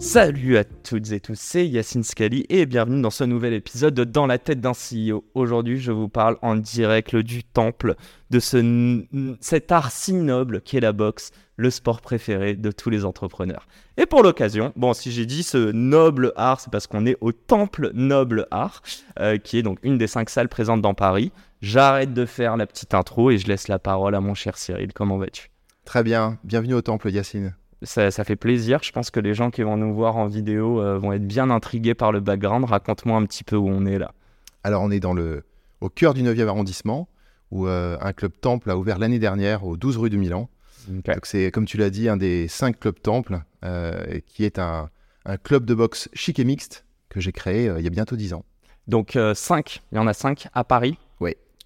Salut à toutes et tous, c'est Yacine Scali et bienvenue dans ce nouvel épisode de Dans la tête d'un CEO. Aujourd'hui, je vous parle en direct du temple de ce, cet art si noble qui est la boxe, le sport préféré de tous les entrepreneurs. Et pour l'occasion, bon, si j'ai dit ce noble art, c'est parce qu'on est au temple noble art, euh, qui est donc une des cinq salles présentes dans Paris. J'arrête de faire la petite intro et je laisse la parole à mon cher Cyril. Comment vas-tu? Très bien, bienvenue au temple Yacine ça, fait plaisir. Je pense que les gens qui vont nous voir en vidéo euh, vont être bien intrigués par le background. Raconte-moi un petit peu où on est là. Alors, on est dans le, au cœur du 9e arrondissement, où euh, un club temple a ouvert l'année dernière au 12 rue de Milan. Donc, c'est, comme tu l'as dit, un des cinq clubs temple, euh, qui est un, un, club de boxe chic et mixte que j'ai créé il y a bientôt 10 ans. Donc, 5, il y en a 5 à Paris.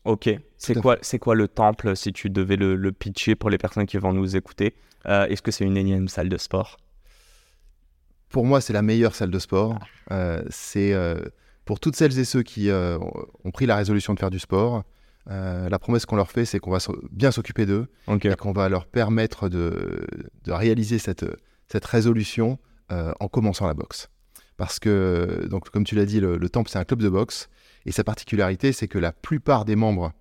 Ok. C'est quoi, c'est quoi le temple, si tu devais le, le pitcher pour les personnes qui vont nous écouter euh, est-ce que c'est une énième salle de sport? Pour moi, c'est la meilleure salle de sport. Euh, c'est euh, pour toutes celles et ceux qui ont pris la résolution de faire du sport. la promesse qu'on leur fait, c'est qu'on va bien s'occuper d'eux et qu'on va leur permettre de, réaliser cette, cette résolution en commençant la boxe. Parce que, donc, comme tu l'as dit, le, Temple, c'est un club de boxe. Et sa particularité, c'est que la plupart des membres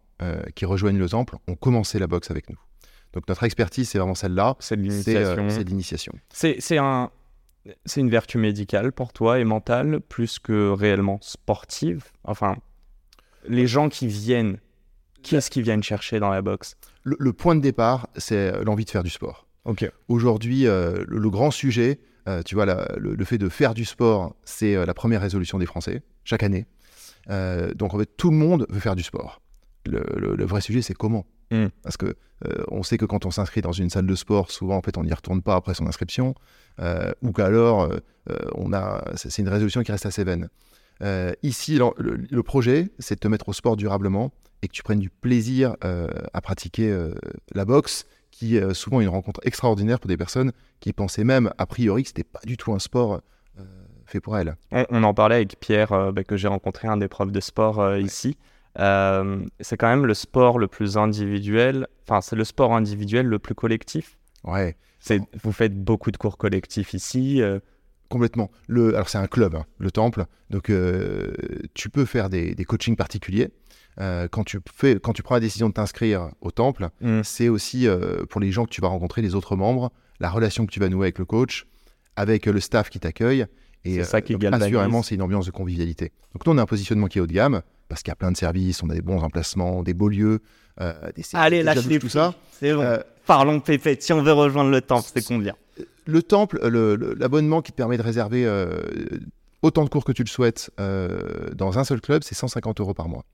qui rejoignent le Temple ont commencé la boxe avec nous. Donc notre expertise, c'est vraiment celle-là. C'est l'initiation. C'est l'initiation. C'est un, c'est une vertu médicale pour toi et mentale plus que réellement sportive? Enfin, les gens qui viennent, qui est-ce qu'ils viennent chercher dans la boxe? Le, point de départ, c'est l'envie de faire du sport. Ok. Aujourd'hui, euh, le, grand sujet, euh, tu vois, le, fait de faire du sport, c'est euh, la première résolution des Français chaque année. donc en fait, tout le monde veut faire du sport. le vrai sujet, c'est comment Mm. Parce que euh, on sait que quand on s'inscrit dans une salle de sport, souvent en fait on n'y retourne pas après son inscription, euh, ou qu'alors euh, on a, c'est une résolution qui reste assez vaine. ici, le, projet, c'est de te mettre au sport durablement et que tu prennes du plaisir à pratiquer la boxe, qui est souvent une rencontre extraordinaire pour des personnes qui pensaient même a priori que c'était pas du tout un sport fait pour elles. On, en parlait avec Pierre, bah, que j'ai rencontré un des profs de sport ici. Euh, c'est quand même le sport le plus individuel, enfin c'est le sport individuel le plus collectif. Ouais. Vous faites beaucoup de cours collectifs ici. Euh. Complètement. Le, alors c'est un club, hein, le temple, donc euh, tu peux faire des, des coachings particuliers. Quand, tu fais, quand tu prends la décision de t'inscrire au temple, mm. c'est aussi pour les gens que tu vas rencontrer, les autres membres, la relation que tu vas nouer avec le coach, avec le staff qui t'accueille. Et ça qui assurément, c'est une ambiance de convivialité. Donc nous, on a un positionnement qui est haut de gamme parce qu'il y a plein de services, on a des bons emplacements, des beaux lieux, euh, des Allez, lâchez tout ça. C'est bon. Euh, Parlons pépette. Si on veut rejoindre le temple, c'est combien Le temple, l'abonnement qui te permet de réserver euh, autant de cours que tu le souhaites dans un seul club, c'est 150 euros par mois.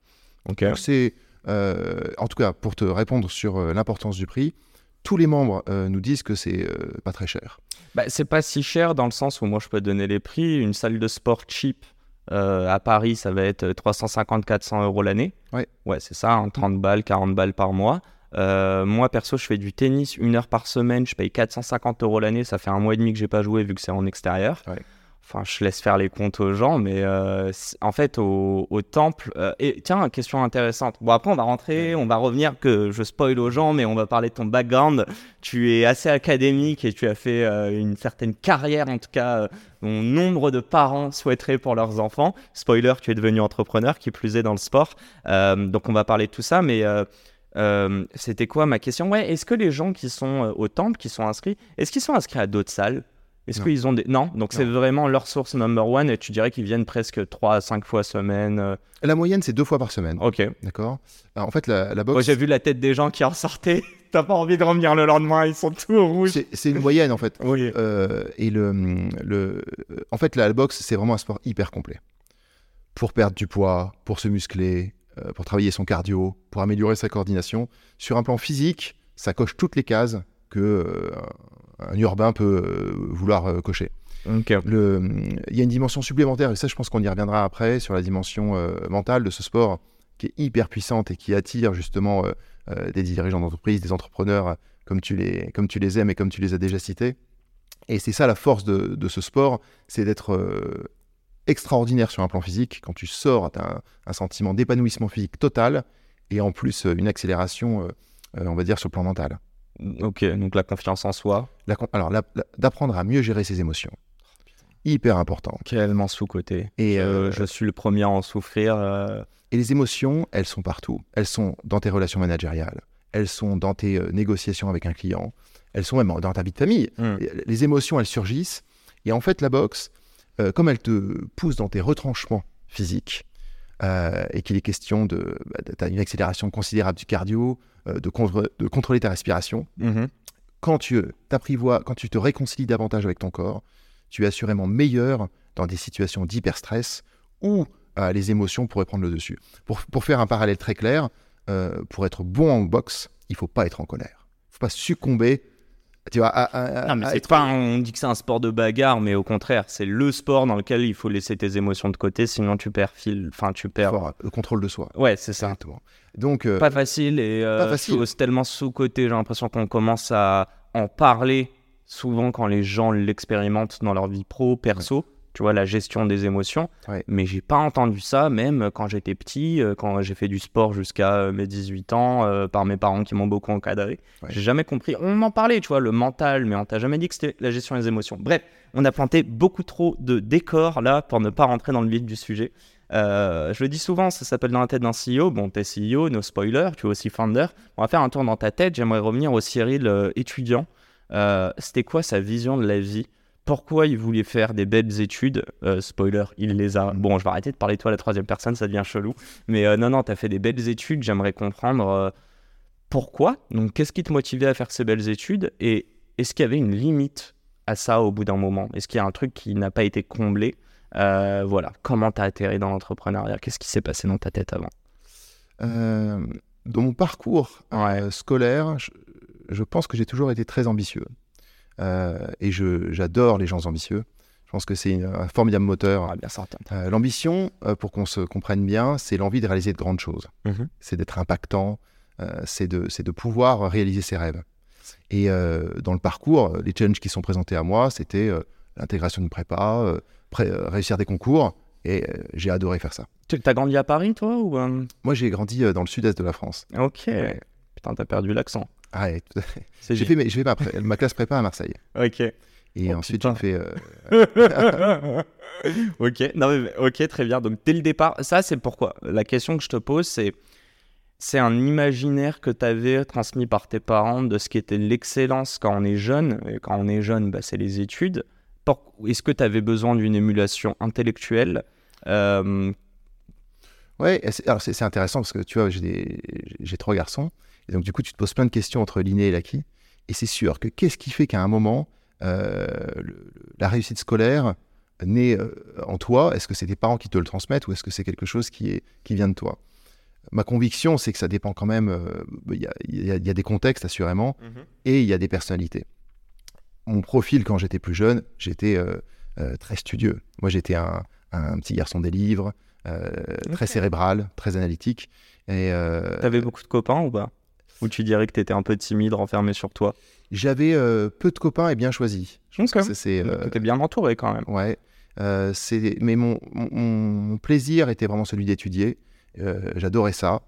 Ok. C'est, en tout cas, pour te répondre sur l'importance du prix, tous les membres nous disent que c'est pas très cher. Bah, c'est pas si cher dans le sens où moi je peux donner les prix. Une salle de sport cheap, euh, à Paris, ça va être 350-400 euros l'année. Ouais, ouais c'est ça, 30 hein, balles, 40 balles par mois. Euh, moi, perso, je fais du tennis une heure par semaine, je paye 450 euros l'année. Ça fait un mois et demi que j'ai pas joué vu que c'est en extérieur. Ouais. Enfin, je laisse faire les comptes aux gens, mais euh, en fait, au, temple. Euh, et tiens, question intéressante. Bon, après, on va rentrer, on va revenir, que je spoil aux gens, mais on va parler de ton background. Tu es assez académique et tu as fait euh, une certaine carrière, en tout cas, dont nombre de parents souhaiteraient pour leurs enfants. Spoiler, tu es devenu entrepreneur, qui plus est dans le sport. donc, on va parler de tout ça, mais. C'était quoi ma question? Ouais, est-ce que les gens qui sont au temple, qui sont inscrits, est-ce qu'ils sont inscrits à d'autres salles? Est-ce qu'ils ont des. Non, donc c'est vraiment leur source number one et tu dirais qu'ils viennent presque 3 à 5 fois semaine. Euh. La moyenne, c'est deux fois par semaine. Ok. D'accord. En fait, la, la boxe. j'ai vu la tête des gens qui en sortaient. T'as pas envie de revenir le lendemain, ils sont tous rouges. C'est une moyenne en fait. oui. Euh, et le, le, en fait, la, boxe, c'est vraiment un sport hyper complet. Pour perdre du poids, pour se muscler, euh, pour travailler son cardio, pour améliorer sa coordination. Sur un plan physique, ça coche toutes les cases que un urbain peut euh, vouloir euh, cocher. Le- Il y a une dimension supplémentaire, et ça je pense qu'on y reviendra après, sur la dimension euh, mentale de ce sport qui est hyper puissante et qui attire justement des dirigeants d'entreprise, des entrepreneurs comme tu, les, comme tu les aimes et comme tu les as déjà cités. Et c'est ça la force de, de ce sport, c'est d'être euh, extraordinaire sur un plan physique. Quand tu sors, tu as un, un sentiment d'épanouissement physique total et en plus une accélération, euh, euh, on va dire, sur le plan mental. Ok, donc la confiance en soi, La alors, d'apprendre à mieux gérer ses émotions. Hyper important. tellement sous-côté. Et, je, euh, je suis le premier à en souffrir. euh, Et les émotions, elles sont partout. Elles sont dans tes relations managériales, elles sont dans tes euh, négociations avec un client, elles sont même dans ta vie de famille. hmm. Les émotions, elles surgissent. Et en fait, la boxe, comme elle te pousse dans tes retranchements physiques, euh, et qu'il est question de. Bah, une accélération considérable du cardio, euh, de, contre- de contrôler ta respiration. Mhm. Quand tu t'apprivois, quand tu te réconcilies davantage avec ton corps, tu es assurément meilleur dans des situations d'hyperstress où euh, les émotions pourraient prendre le dessus. Pour, pour faire un parallèle très clair, pour être bon en boxe, il faut pas être en colère. Il faut pas succomber. Tu vois, à- à- à- Non, mais à c'est pas, on dit que c'est un sport de bagarre, mais au contraire, c'est le sport dans lequel il faut laisser tes émotions de côté, sinon tu perds fil, enfin tu perds. fort, le contrôle de soi. Ouais, c'est ça. Exactement. Donc, euh, Pas facile et euh, Pas facile. sous- tellement sous-côté. J'ai l'impression qu'on commence à en parler souvent quand les gens l'expérimentent dans leur vie pro, perso. Tu vois, la gestion des émotions. Ouais. Mais j'ai pas entendu ça, même quand j'étais petit, euh, quand j'ai fait du sport jusqu'à euh, mes 18 ans, euh, par mes parents qui m'ont beaucoup encadré. Ouais. J'ai jamais compris. On m'en parlait, tu vois, le mental, mais on t'a jamais dit que c'était la gestion des émotions. Bref, on a planté beaucoup trop de décors là pour ne pas rentrer dans le vif du sujet. Euh, je le dis souvent, ça s'appelle dans la tête d'un CEO. Bon, t'es CEO, no spoiler, tu es aussi founder. On va faire un tour dans ta tête. J'aimerais revenir au Cyril euh, étudiant. Euh, C'était quoi sa vision de la vie Pourquoi il voulait faire des belles études Euh, Spoiler, il les a. Bon, je vais arrêter de parler de toi à la troisième personne, ça devient chelou. Mais euh, non, non, t'as fait des belles études. J'aimerais comprendre euh, pourquoi. Donc, qu'est-ce qui te motivait à faire ces belles études Et est-ce qu'il y avait une limite à ça au bout d'un moment? Est-ce qu'il y a un truc qui n'a pas été comblé? Euh, Voilà. Comment t'as atterri dans l'entrepreneuriat? Qu'est-ce qui s'est passé dans ta tête avant? Dans mon parcours Ouais. scolaire, je, je pense que j'ai toujours été très ambitieux. Euh, et je- j'adore les gens ambitieux. Je pense que c'est une- un formidable moteur. Va bien. Euh, L'ambition, euh, pour qu'on se comprenne bien, c'est l'envie de réaliser de grandes choses. Mhm. C'est d'être impactant, euh, c'est de, c'est de pouvoir réaliser ses rêves. Et dans le parcours, les challenges qui sont présentés à moi, c'était l'intégration d'une prépa, pré- réussir des concours, et j'ai adoré faire ça. Tu as grandi à Paris, toi ou Moi, j'ai grandi dans le sud-est de la France. Ok. Ouais. Putain, t'as perdu l'accent. Ah, ouais, tout à fait. C'est J'ai fait, fait ma, ma classe prépa à Marseille. Ok. Et Oh, ensuite, j'ai fait... euh, ok. Non, mais, ok, très bien. Donc dès le départ, ça c'est pourquoi? La question que je te pose, c'est c'est un imaginaire que tu avais transmis par tes parents de ce qui était l'excellence quand on est jeune. Et quand on est jeune, bah, c'est les études. Est-ce que tu avais besoin d'une émulation intellectuelle Euh, Ouais, alors c'est intéressant parce que tu vois, j'ai trois garçons, et donc du coup, tu te poses plein de questions entre l'inné et l'acquis. Et c'est sûr que qu'est-ce qui fait qu'à un moment, euh, le- la réussite scolaire naît euh, en toi? Est-ce que c'est tes parents qui te le transmettent ou est-ce que c'est quelque chose qui, est, qui vient de toi? Ma conviction, c'est que ça dépend quand même. euh, Il y, a, y y des contextes, assurément, et il y a des personnalités. Mon profil, quand j'étais plus jeune, j'étais très studieux. Moi, j'étais un, un petit garçon des livres, très cérébral, très analytique. Et T'avais beaucoup de copains ou pas? Ou tu dirais que t'étais un peu timide, renfermé sur toi j'avais euh, peu de copains et bien choisis. Je pense que c'est, euh, bien entouré quand même. ouais. Euh, mais mon, mon- mon plaisir était vraiment celui d'étudier. Euh, j'adorais ça.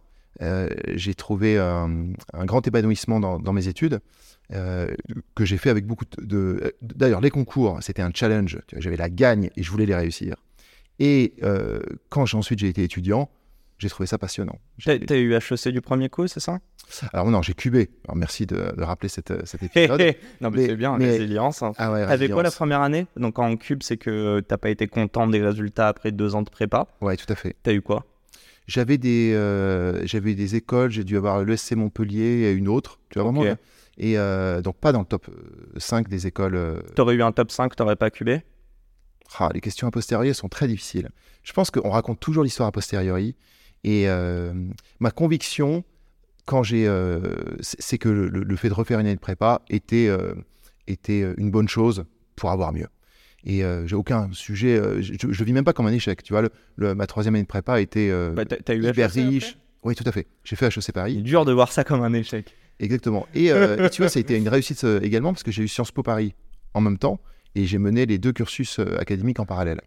J'ai trouvé un, un grand épanouissement dans, dans mes études que j'ai fait avec beaucoup de. D'ailleurs, les concours, c'était un challenge. Tu J'avais la gagne et je voulais les réussir. Et quand j'ai- ensuite j'ai été étudiant, j'ai trouvé ça passionnant. T'as eu HEC du premier coup, c'est ça? Alors non, j'ai cubé. Alors merci de, de rappeler cette, cet Hé, épisode. Non, mais, Mais- c'est bien, mais- résilience. hein. Ah ouais, T'avais quoi la première année? Donc en cube, c'est que t'as pas été content des résultats après deux ans de prépa? Ouais, tout à fait. T'as eu quoi? J'avais des, euh, j'avais des écoles, j'ai dû avoir l'ESC Montpellier et une autre, tu vois Ok. vraiment. Et euh, donc pas dans le top euh, 5 des écoles. euh, T'aurais eu un top 5, t'aurais pas cubé? Ah, les questions a posteriori sont très difficiles. Je pense qu'on raconte toujours l'histoire a posteriori. Et euh, ma conviction, quand j'ai, euh, c'est c'est que le, fait de refaire une année de prépa était, euh, était une bonne chose pour avoir mieux. Et euh, j'ai aucun sujet, euh, je, je vis même pas comme un échec. Tu vois, le, le- ma troisième année de prépa a été euh, Bah, eu hyper riche. Oui, tout à fait. J'ai fait HEC Paris. dur de voir ça comme un échec. Exactement. Et, et tu vois, ça a été une réussite également parce que j'ai eu Sciences Po Paris en même temps et j'ai mené les deux cursus académiques en parallèle.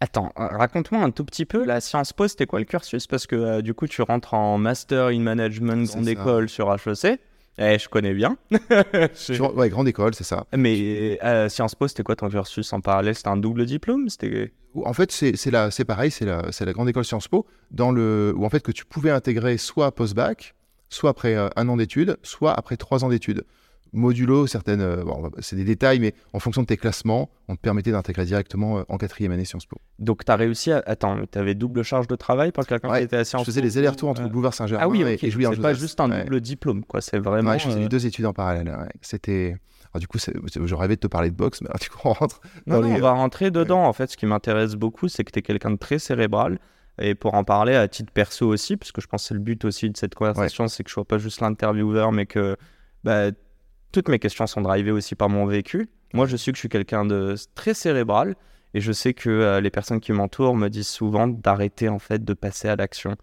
Attends, euh, raconte-moi un tout petit peu, la Sciences Po, c'était quoi le cursus Parce que euh, du coup, tu rentres en Master in Management Grande ça. École sur HEC. Eh, je connais bien. Ouais, grande école, c'est ça. Mais euh, Sciences Po, c'était quoi ton cursus en parallèle? C'était un double diplôme? C'était En fait, c'est pareil, c'est la, la grande école Sciences Po, dans le, où en fait que tu pouvais intégrer soit post-bac, soit après euh, un an d'études, soit après trois ans d'études. Modulo, certaines, euh, bon, c'est des détails, mais en fonction de tes classements, on te permettait d'intégrer directement euh, en quatrième année Sciences Po. Donc, tu as réussi à. Attends, tu avais double charge de travail pour quelqu'un Ouais, qui était à Je Sciences faisais Po les allers-retours entre euh, le boulevard Saint-Germain Ah oui, et, ok. et Jouy en C'est pas juste un Ouais. double diplôme, quoi. C'est vraiment. Ouais, je faisais euh, deux études en parallèle. C'était. Alors, du coup, je rêvais de te parler de boxe, mais alors, du coup, on rentre Non, dans non, les- on va rentrer dedans. En fait, ce qui m'intéresse beaucoup, c'est que tu es quelqu'un de très cérébral. Et pour en parler à titre perso aussi, parce que je pense que c'est le but aussi de cette conversation, c'est que je sois pas juste l'intervieweur, mais que bah, toutes mes questions sont drivées aussi par mon vécu. Moi, je sais que je suis quelqu'un de très cérébral. Et je sais que euh, les personnes qui m'entourent me disent souvent d'arrêter en fait de passer à l'action.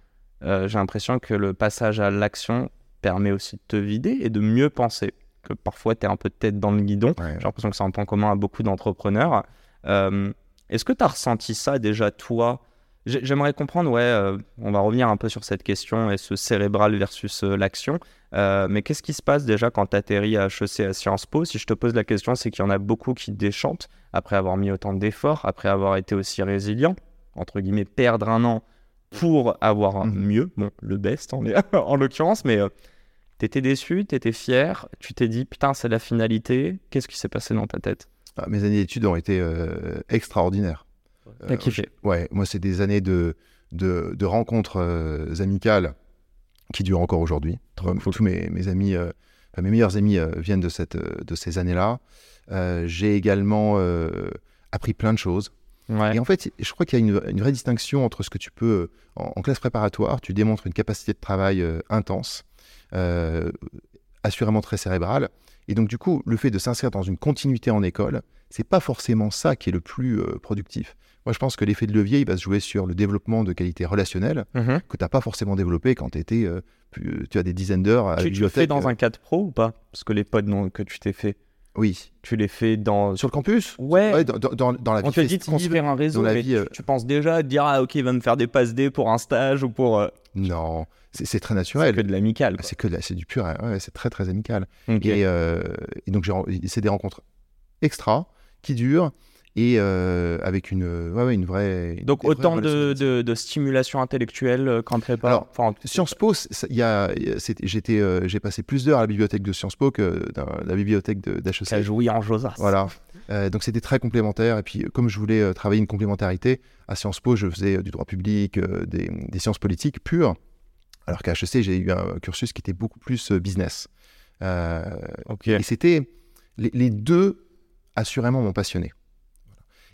Euh, J'ai l'impression que le passage à l'action permet aussi de te vider et de mieux penser. Que parfois, tu es un peu de tête dans le guidon. Ouais. J'ai l'impression que c'est un point commun à beaucoup d'entrepreneurs. Euh, Est-ce que tu as ressenti ça déjà, toi J'aimerais comprendre, ouais, euh, on va revenir un peu sur cette question et ce cérébral versus euh, l'action. Euh, mais qu'est-ce qui se passe déjà quand tu atterris à HEC à Sciences Po? Si je te pose la question, c'est qu'il y en a beaucoup qui déchantent après avoir mis autant d'efforts, après avoir été aussi résilient, entre guillemets, perdre un an pour avoir Mhm. mieux, bon, le best en, en l'occurrence, mais t'étais déçu, t'étais fier, tu t'es dit, putain, c'est la finalité. Qu'est-ce qui s'est passé dans ta tête? Ah, mes années d'études ont été extraordinaires. T'as Euh, kiffé Ouais, moi, c'est des années de, de, de rencontres euh, amicales qui durent encore aujourd'hui. Euh, cool. Tous mes, mes amis, enfin, mes meilleurs amis viennent de, cette, de ces années-là. J'ai également appris plein de choses. Ouais. Et en fait, je crois qu'il y a une, une vraie distinction entre ce que tu peux, en, en classe préparatoire, tu démontres une capacité de travail euh, intense, euh, assurément très cérébrale. Et donc, du coup, le fait de s'inscrire dans une continuité en école, c'est pas forcément ça qui est le plus euh, productif. Moi, je pense que l'effet de levier, il va se jouer sur le développement de qualités relationnelles Mhm. que tu n'as pas forcément développé quand tu étais, euh, plus- tu as des dizaines d'heures à la Tu, tu le fais dans euh, un cadre pro ou pas? Parce que les non, que tu t'es fait, Oui. tu les fais dans. Sur le campus? Ouais, Ouais, dans, dans- dans la vie on te dit de construire un réseau, dans la mais vie, tu, euh, tu penses déjà à te dire, ah ok, il va me faire des passes D pour un stage ou pour. euh, Non, c'est c'est très c'est naturel. que de l'amical. C'est que c'est du pur, ouais, c'est très très amical. Et, euh, et donc j'ai c'est des rencontres extra qui durent et euh, avec une, ouais, ouais, une vraie. Donc autant de, relations. de, de stimulation intellectuelle euh, qu'en prépa. Alors, enfin, Sciences Po, j'étais, euh, j'ai passé plus d'heures à la bibliothèque de Sciences Po que dans la bibliothèque d'HEC. jouit en Josas. Voilà. Euh, donc c'était très complémentaire. Et puis comme je voulais travailler une complémentarité, à Sciences Po, je faisais du droit public, des, des sciences politiques pures. Alors qu'à HEC, j'ai eu un cursus qui était beaucoup plus business. Ok. Et c'était les, les deux assurément m'ont passionné.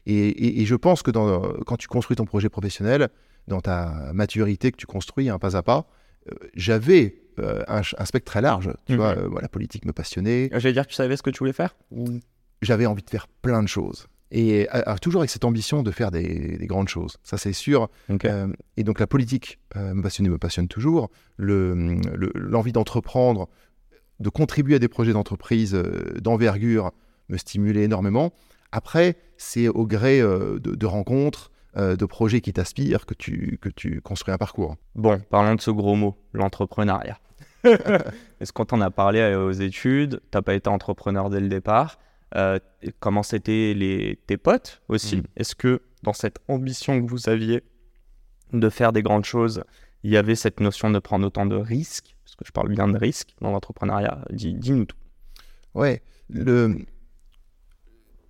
Et, et- et je pense que dans, quand tu construis ton projet professionnel, dans ta maturité que tu construis un pas à pas, euh, j'avais euh, un, spectre très large. Tu Mhm. vois, euh, la politique me passionnait. J'allais dire que tu savais ce que tu voulais faire J'avais envie de faire plein de choses. Et toujours avec cette ambition de faire des, des grandes choses. Ça, c'est sûr. Et donc la politique me passionnait, me passionne toujours. Le- le- L'envie d'entreprendre, de contribuer à des projets d'entreprise d'envergure me stimulait énormément. Après, c'est au gré euh, de, de rencontres, euh, de projets qui t'aspirent que tu, que tu construis un parcours. Bon, parlons de ce gros mot, l'entrepreneuriat. Est-ce qu'on t'en a parlé euh, aux études? T'as pas été entrepreneur dès le départ Euh, Comment c'était les... tes potes aussi? Mhm. Est-ce que dans cette ambition que vous aviez de faire des grandes choses, il y avait cette notion de prendre autant de risques? Parce que je parle bien de risques dans l'entrepreneuriat. Dis- Dis-nous tout. Ouais, le...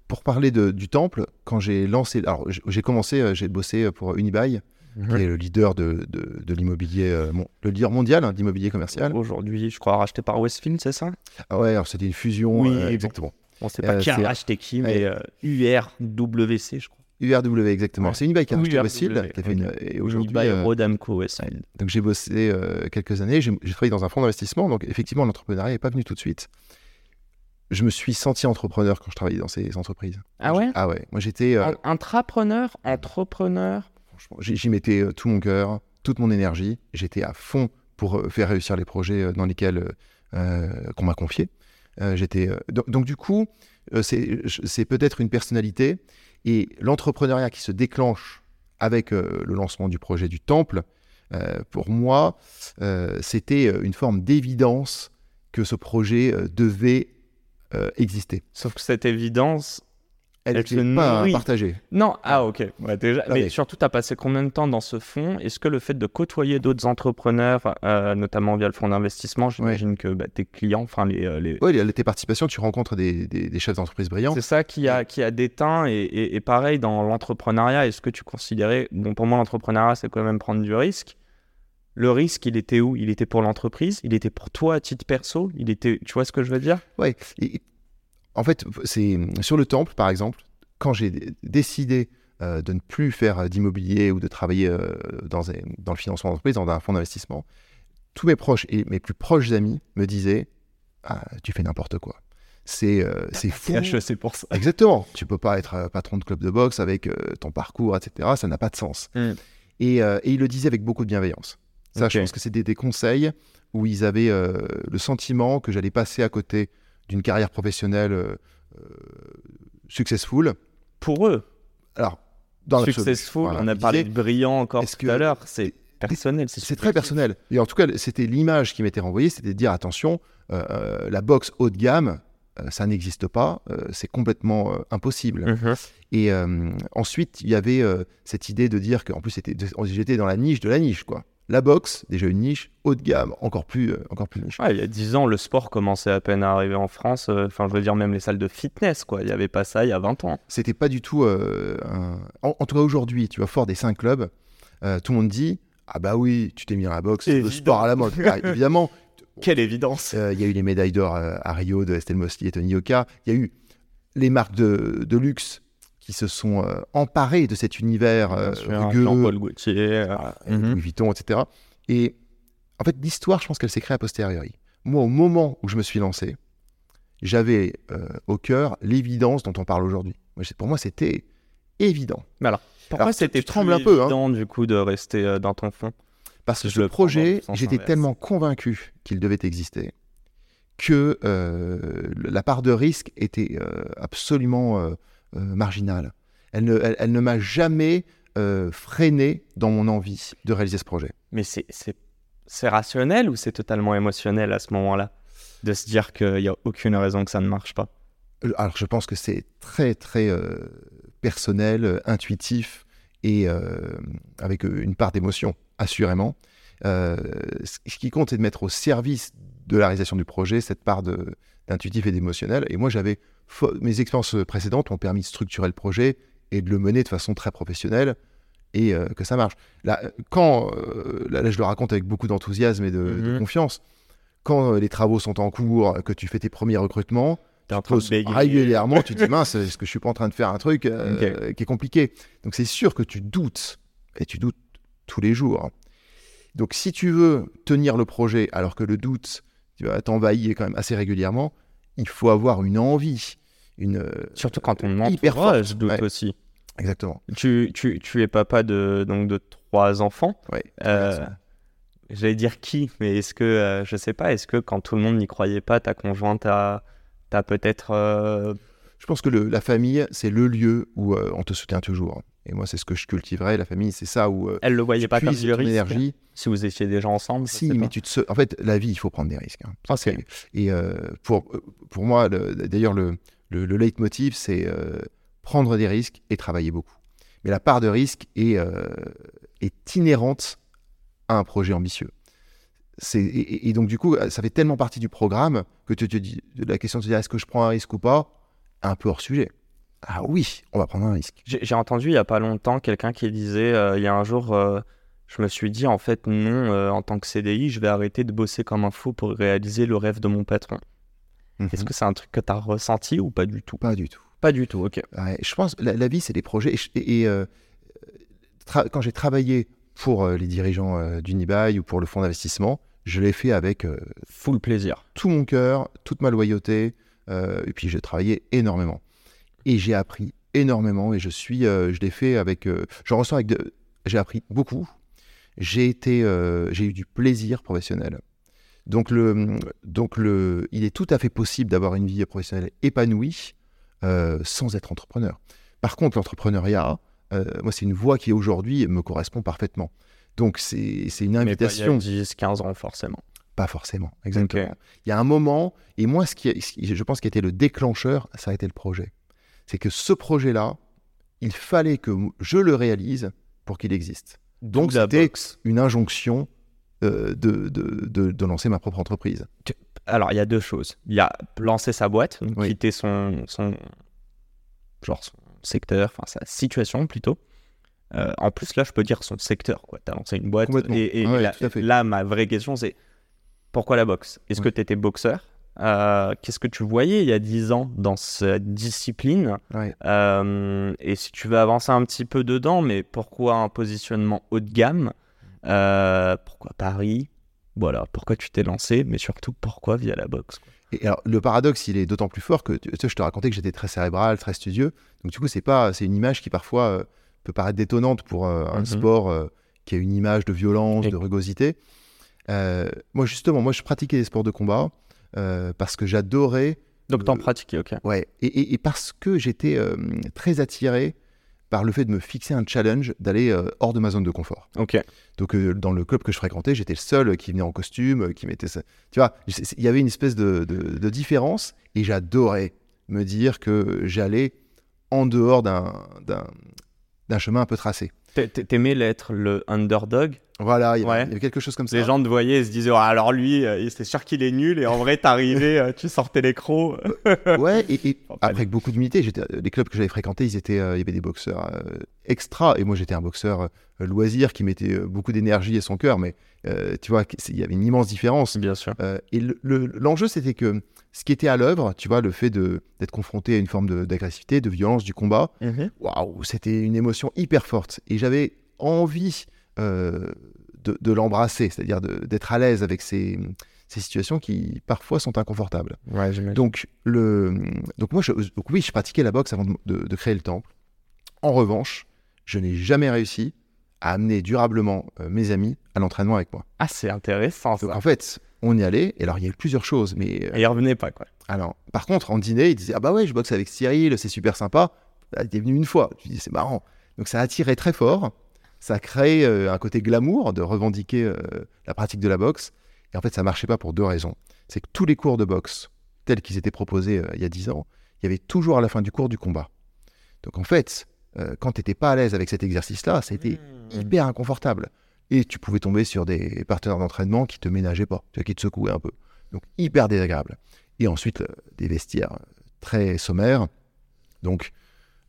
pour parler de- du temple, quand j'ai lancé, alors j'ai commencé, euh, j'ai bossé pour Unibail, qui est le leader de, de, de l'immobilier, euh, mon- le leader mondial hein, d'immobilier commercial. Aujourd'hui, je crois racheté par Westfield, c'est ça? Ah ouais, alors c'était une fusion, Oui, euh, bon. exactement. On sait pas Euh, qui a racheté qui, mais euh, URWC, je crois. URW, exactement. Ouais. C'est Unibail qui a racheté Westfield, qui a fait une- et aujourd'hui. Euh, Rodamco Westfield. donc j'ai bossé euh, quelques années, j'ai j'ai travaillé dans un fonds d'investissement, donc effectivement l'entrepreneuriat n'est pas venu tout de suite. Je me suis senti entrepreneur quand je travaillais dans ces entreprises. Ah ouais? Ah ouais. Moi, j'étais. euh, En- Intrapreneur, entrepreneur? franchement, j'y mettais euh, tout mon cœur, toute mon énergie. J'étais à fond pour euh, faire réussir les projets euh, dans lesquels euh, qu'on m'a confiés. Euh, j'étais. donc, donc, du coup, c'est peut-être une personnalité et l'entrepreneuriat qui se déclenche avec le lancement du projet du temple. pour moi, c'était une forme d'évidence que ce projet devait euh, exister. Sauf que cette évidence. Elle n'était pas nourrit. partagée. Non, ah ok. Ouais, déjà. Mais, surtout, tu as passé combien de temps dans ce fonds Est-ce que le fait de côtoyer d'autres entrepreneurs, euh, notamment via le fonds d'investissement, j'imagine que bah, tes clients, enfin les, euh, les, Oui, tes participations, tu rencontres des, des- des chefs d'entreprise brillants. C'est ça qui a, qui a déteint. Et, et- et pareil, dans l'entrepreneuriat, est-ce que tu considérais. Bon, pour moi, l'entrepreneuriat, c'est quand même prendre du risque. Le risque, il était où? Il était pour l'entreprise? Il était pour toi à titre perso? Il était. Tu vois ce que je veux dire? Et, en fait, c'est sur le temple, par exemple, quand j'ai décidé euh, de ne plus faire d'immobilier ou de travailler euh, dans, un- dans le financement d'entreprise, dans un fonds d'investissement, tous mes proches et mes plus proches amis me disaient ah, Tu fais n'importe quoi. C'est euh, c'est fou. c'est pour ça. Exactement. Tu peux pas être euh, patron de club de boxe avec euh, ton parcours, etc. Ça n'a pas de sens. Mm. Et, euh, et il le disait avec beaucoup de bienveillance. Ça, je pense que c'était des conseils où ils avaient euh, le sentiment que j'allais passer à côté d'une carrière professionnelle euh, euh, successful. Pour eux, Alors, dans successful, voilà. on a parlé de brillant encore tout que- à l'heure. C'est personnel. C'est très personnel. Et en tout cas, c'était l'image qui m'était renvoyée, c'était de dire attention, euh, la boxe haut de gamme, ça n'existe pas, euh, c'est complètement euh, impossible. Mhm. Et euh, ensuite, il y avait cette idée de dire qu'en plus, c'était- j'étais dans la niche de la niche, quoi. La boxe, déjà une niche, haut de gamme, encore plus, euh, encore plus niche. Ouais, il y a 10 ans, le sport commençait à peine à arriver en France. euh, Enfin, je veux dire, même les salles de fitness, quoi. Il n'y avait pas ça il y a 20 ans. C'était pas du tout. euh, un- en, en tout cas, aujourd'hui, tu vois, fort des cinq clubs, tout le monde dit Ah bah oui, tu t'es mis à la boxe, le sport à la mode. Ah, évidemment, Quelle évidence il y a eu les médailles d'or à Rio de Estelle Mosley et Tony Yoka. Il y a eu les marques de, de luxe qui se sont euh, emparées de cet univers euh, rugueux, Jean-Paul Gaultier. Louis Vuitton, etc. Et en fait, l'histoire, je pense qu'elle s'est créée a posteriori. Moi, au moment où je me suis lancé, j'avais au cœur l'évidence dont on parle aujourd'hui. Moi, Pour moi, c'était évident. Pourquoi Alors, tu- c'était tu trembles un peu, hein. évident, du coup, de rester dans ton fond? Parce que Je ce le projet, j'étais inverse. tellement convaincu qu'il devait exister que euh, la part de risque était euh, absolument marginale. Elle ne, elle, elle ne m'a jamais euh, freiné dans mon envie de réaliser ce projet. Mais c'est- rationnel ou c'est totalement émotionnel à ce moment-là De se dire qu'il n'y a aucune raison que ça ne marche pas? Euh, Alors, je pense que c'est très, très euh, personnel, euh, intuitif et euh, avec euh, une part d'émotion, assurément. Euh, ce qui compte, c'est de mettre au service de la réalisation du projet cette part d'intuitif et d'émotionnel. Et moi, j'avais mes expériences précédentes m'ont permis de structurer le projet et de le mener de façon très professionnelle et euh, que ça marche. Là, quand, euh, là, là, je le raconte avec beaucoup d'enthousiasme et de, de Mhm. confiance, quand euh, les travaux sont en cours, que tu fais tes premiers recrutements, poses régulièrement, tu te dis mince, est-ce que je suis pas en train de faire un truc euh, qui est compliqué? Donc c'est sûr que tu doutes, et tu doutes tous les jours. Donc si tu veux tenir le projet alors que le doute t'envahit quand même assez régulièrement, il faut avoir une envie, une euh, Surtout quand on hyper entourage forte. doute Ouais. aussi. exactement. Tu, tu, tu es papa de, donc de trois enfants. Ouais. Euh, J'allais dire qui, mais est-ce que, euh, je sais pas, est-ce que quand tout le monde n'y croyait pas, ta conjointe a, peut-être. Je pense que le- la famille, c'est le lieu où euh, on te soutient toujours. Et moi, c'est ce que je cultiverais. La famille, c'est ça où euh, elle le voyait pas comme du risque énergie. Si vous étiez déjà ensemble. Si, mais pas. tu te... En fait, la vie, il faut prendre des risques. hein. Ok. C'est- Et euh, pour, pour moi, le- d'ailleurs, le, le, le leitmotiv, c'est euh, prendre des risques et travailler beaucoup. Mais la part de risque est, est inhérente à un projet ambitieux. Et, et- et donc, du coup, ça fait tellement partie du programme que tu te dis, la question de se dire est-ce que je prends un risque ou pas, un peu hors sujet. Ah oui, on va prendre un risque. J'ai entendu il y a pas longtemps quelqu'un qui disait euh, il y a un jour, euh, je me suis dit en fait non, euh, en tant que CDI, je vais arrêter de bosser comme un fou pour réaliser le rêve de mon patron. Est-ce Mhm. que c'est un truc que tu as ressenti ou pas du tout? Pas du tout. Pas du tout, ok. Ouais, je pense que la, la vie, c'est des projets. Et, quand j'ai travaillé pour les dirigeants d'Unibail ou pour le fonds d'investissement, je l'ai fait avec Full plaisir. tout mon cœur, toute ma loyauté, euh, et puis j'ai travaillé énormément. Et j'ai appris énormément, et je suis, euh, je l'ai fait avec, euh, j'en ressors avec, de- j'ai appris beaucoup. J'ai été, euh, j'ai eu du plaisir professionnel. Donc le, donc le, il est tout à fait possible d'avoir une vie professionnelle épanouie sans être entrepreneur. Par contre, l'entrepreneuriat, moi, c'est une voie qui aujourd'hui me correspond parfaitement. Donc c'est c'est une Mais pas il y a invitation. 10, 15 ans forcément. Pas forcément, exactement. Il y a un moment, et moi, ce qui, je pense qui a été le déclencheur, ça a été le projet. C'est que ce projet-là, il fallait que je le réalise pour qu'il existe. Donc c'était une injonction euh, de, de, de- de lancer ma propre entreprise. Alors, il y a deux choses. Il y a lancer sa boîte, Oui. quitter son, son, genre son secteur, enfin sa situation plutôt. Euh, en plus, là, je peux dire son secteur. Tu as lancé une boîte. Et, ouais, là, ma vraie question, c'est pourquoi la boxe? Est-ce que tu étais boxeur? Euh, Qu'est-ce que tu voyais il y a 10 ans dans cette discipline? Ouais. Euh, Et si tu veux avancer un petit peu dedans, mais pourquoi un positionnement haut de gamme? Euh, Pourquoi Paris? Voilà, pourquoi tu t'es lancé, mais surtout pourquoi via la boxe quoi? Et alors, le paradoxe, il est d'autant plus fort que tu tu sais, je te racontais que j'étais très cérébral, très studieux. Donc, du coup, c'est pas, c'est une image qui parfois peut paraître détonnante pour un Mhm. sport qui a une image de violence, Et- de rugosité. Euh, moi, justement, moi, je pratiquais des sports de combat euh, parce que j'adorais. Donc, t'en pratiquais, ok. Ouais, et, et- et parce que j'étais euh, très attiré par le fait de me fixer un challenge d'aller euh, hors de ma zone de confort. Ok. Donc euh, dans le club que je fréquentais, j'étais le seul qui venait en costume, qui mettait ça. Tu vois, il y avait une espèce de, de- de différence et j'adorais me dire que j'allais en dehors d'un chemin un peu tracé. T'a- t'a- T'aimais l'être le underdog? Voilà, il y, avait, Ouais. il y avait quelque chose comme ça. Les gens te voyaient et se disaient, oh, alors lui, euh, c'est sûr qu'il est nul, et en vrai, t'arrivais, euh, tu sortais les crocs. Ouais, et, avec beaucoup d'humilité, les clubs que j'avais fréquentés, ils étaient, euh, il y avait des boxeurs euh, extra, et moi j'étais un boxeur euh, loisir qui mettait euh, beaucoup d'énergie et son cœur, mais euh, tu vois, il y avait une immense différence. Bien sûr. Euh, et le- le- l'enjeu, c'était que ce qui était à l'œuvre, tu vois, le fait d'être confronté à une forme de- d'agressivité, de, violence, du combat, waouh, c'était une émotion hyper forte. Et j'avais envie euh, de, de l'embrasser, c'est-à-dire d'être à l'aise avec ces, ces situations qui parfois sont inconfortables. Ouais. Donc, le, donc moi, je, donc oui, je pratiquais la boxe avant de, de- de créer le temple. En revanche, je n'ai jamais réussi à amener durablement euh, mes amis à l'entraînement avec moi. Ah, c'est intéressant, Donc ça. en fait, on y allait, et alors il y a eu plusieurs choses, mais euh, Et il revenait pas, quoi. alors, par contre, en dîner, il disait Ah bah ouais, je boxe avec Cyril, c'est super sympa. Ah, T'es venu une fois. Je dis C'est marrant. Donc ça a attiré très fort. Ça a créé euh, un côté glamour de revendiquer euh, la pratique de la boxe. Et en fait, ça marchait pas pour deux raisons. C'est que tous les cours de boxe, tels qu'ils étaient proposés euh, il y a dix ans, il y avait toujours à la fin du cours du combat. Donc en fait, quand tu n'étais pas à l'aise avec cet exercice-là, c'était Mmh. hyper inconfortable. Et tu pouvais tomber sur des partenaires d'entraînement qui te ménageaient pas, qui te secouaient un peu. Donc hyper désagréable. Et ensuite, des vestiaires très sommaires. Donc,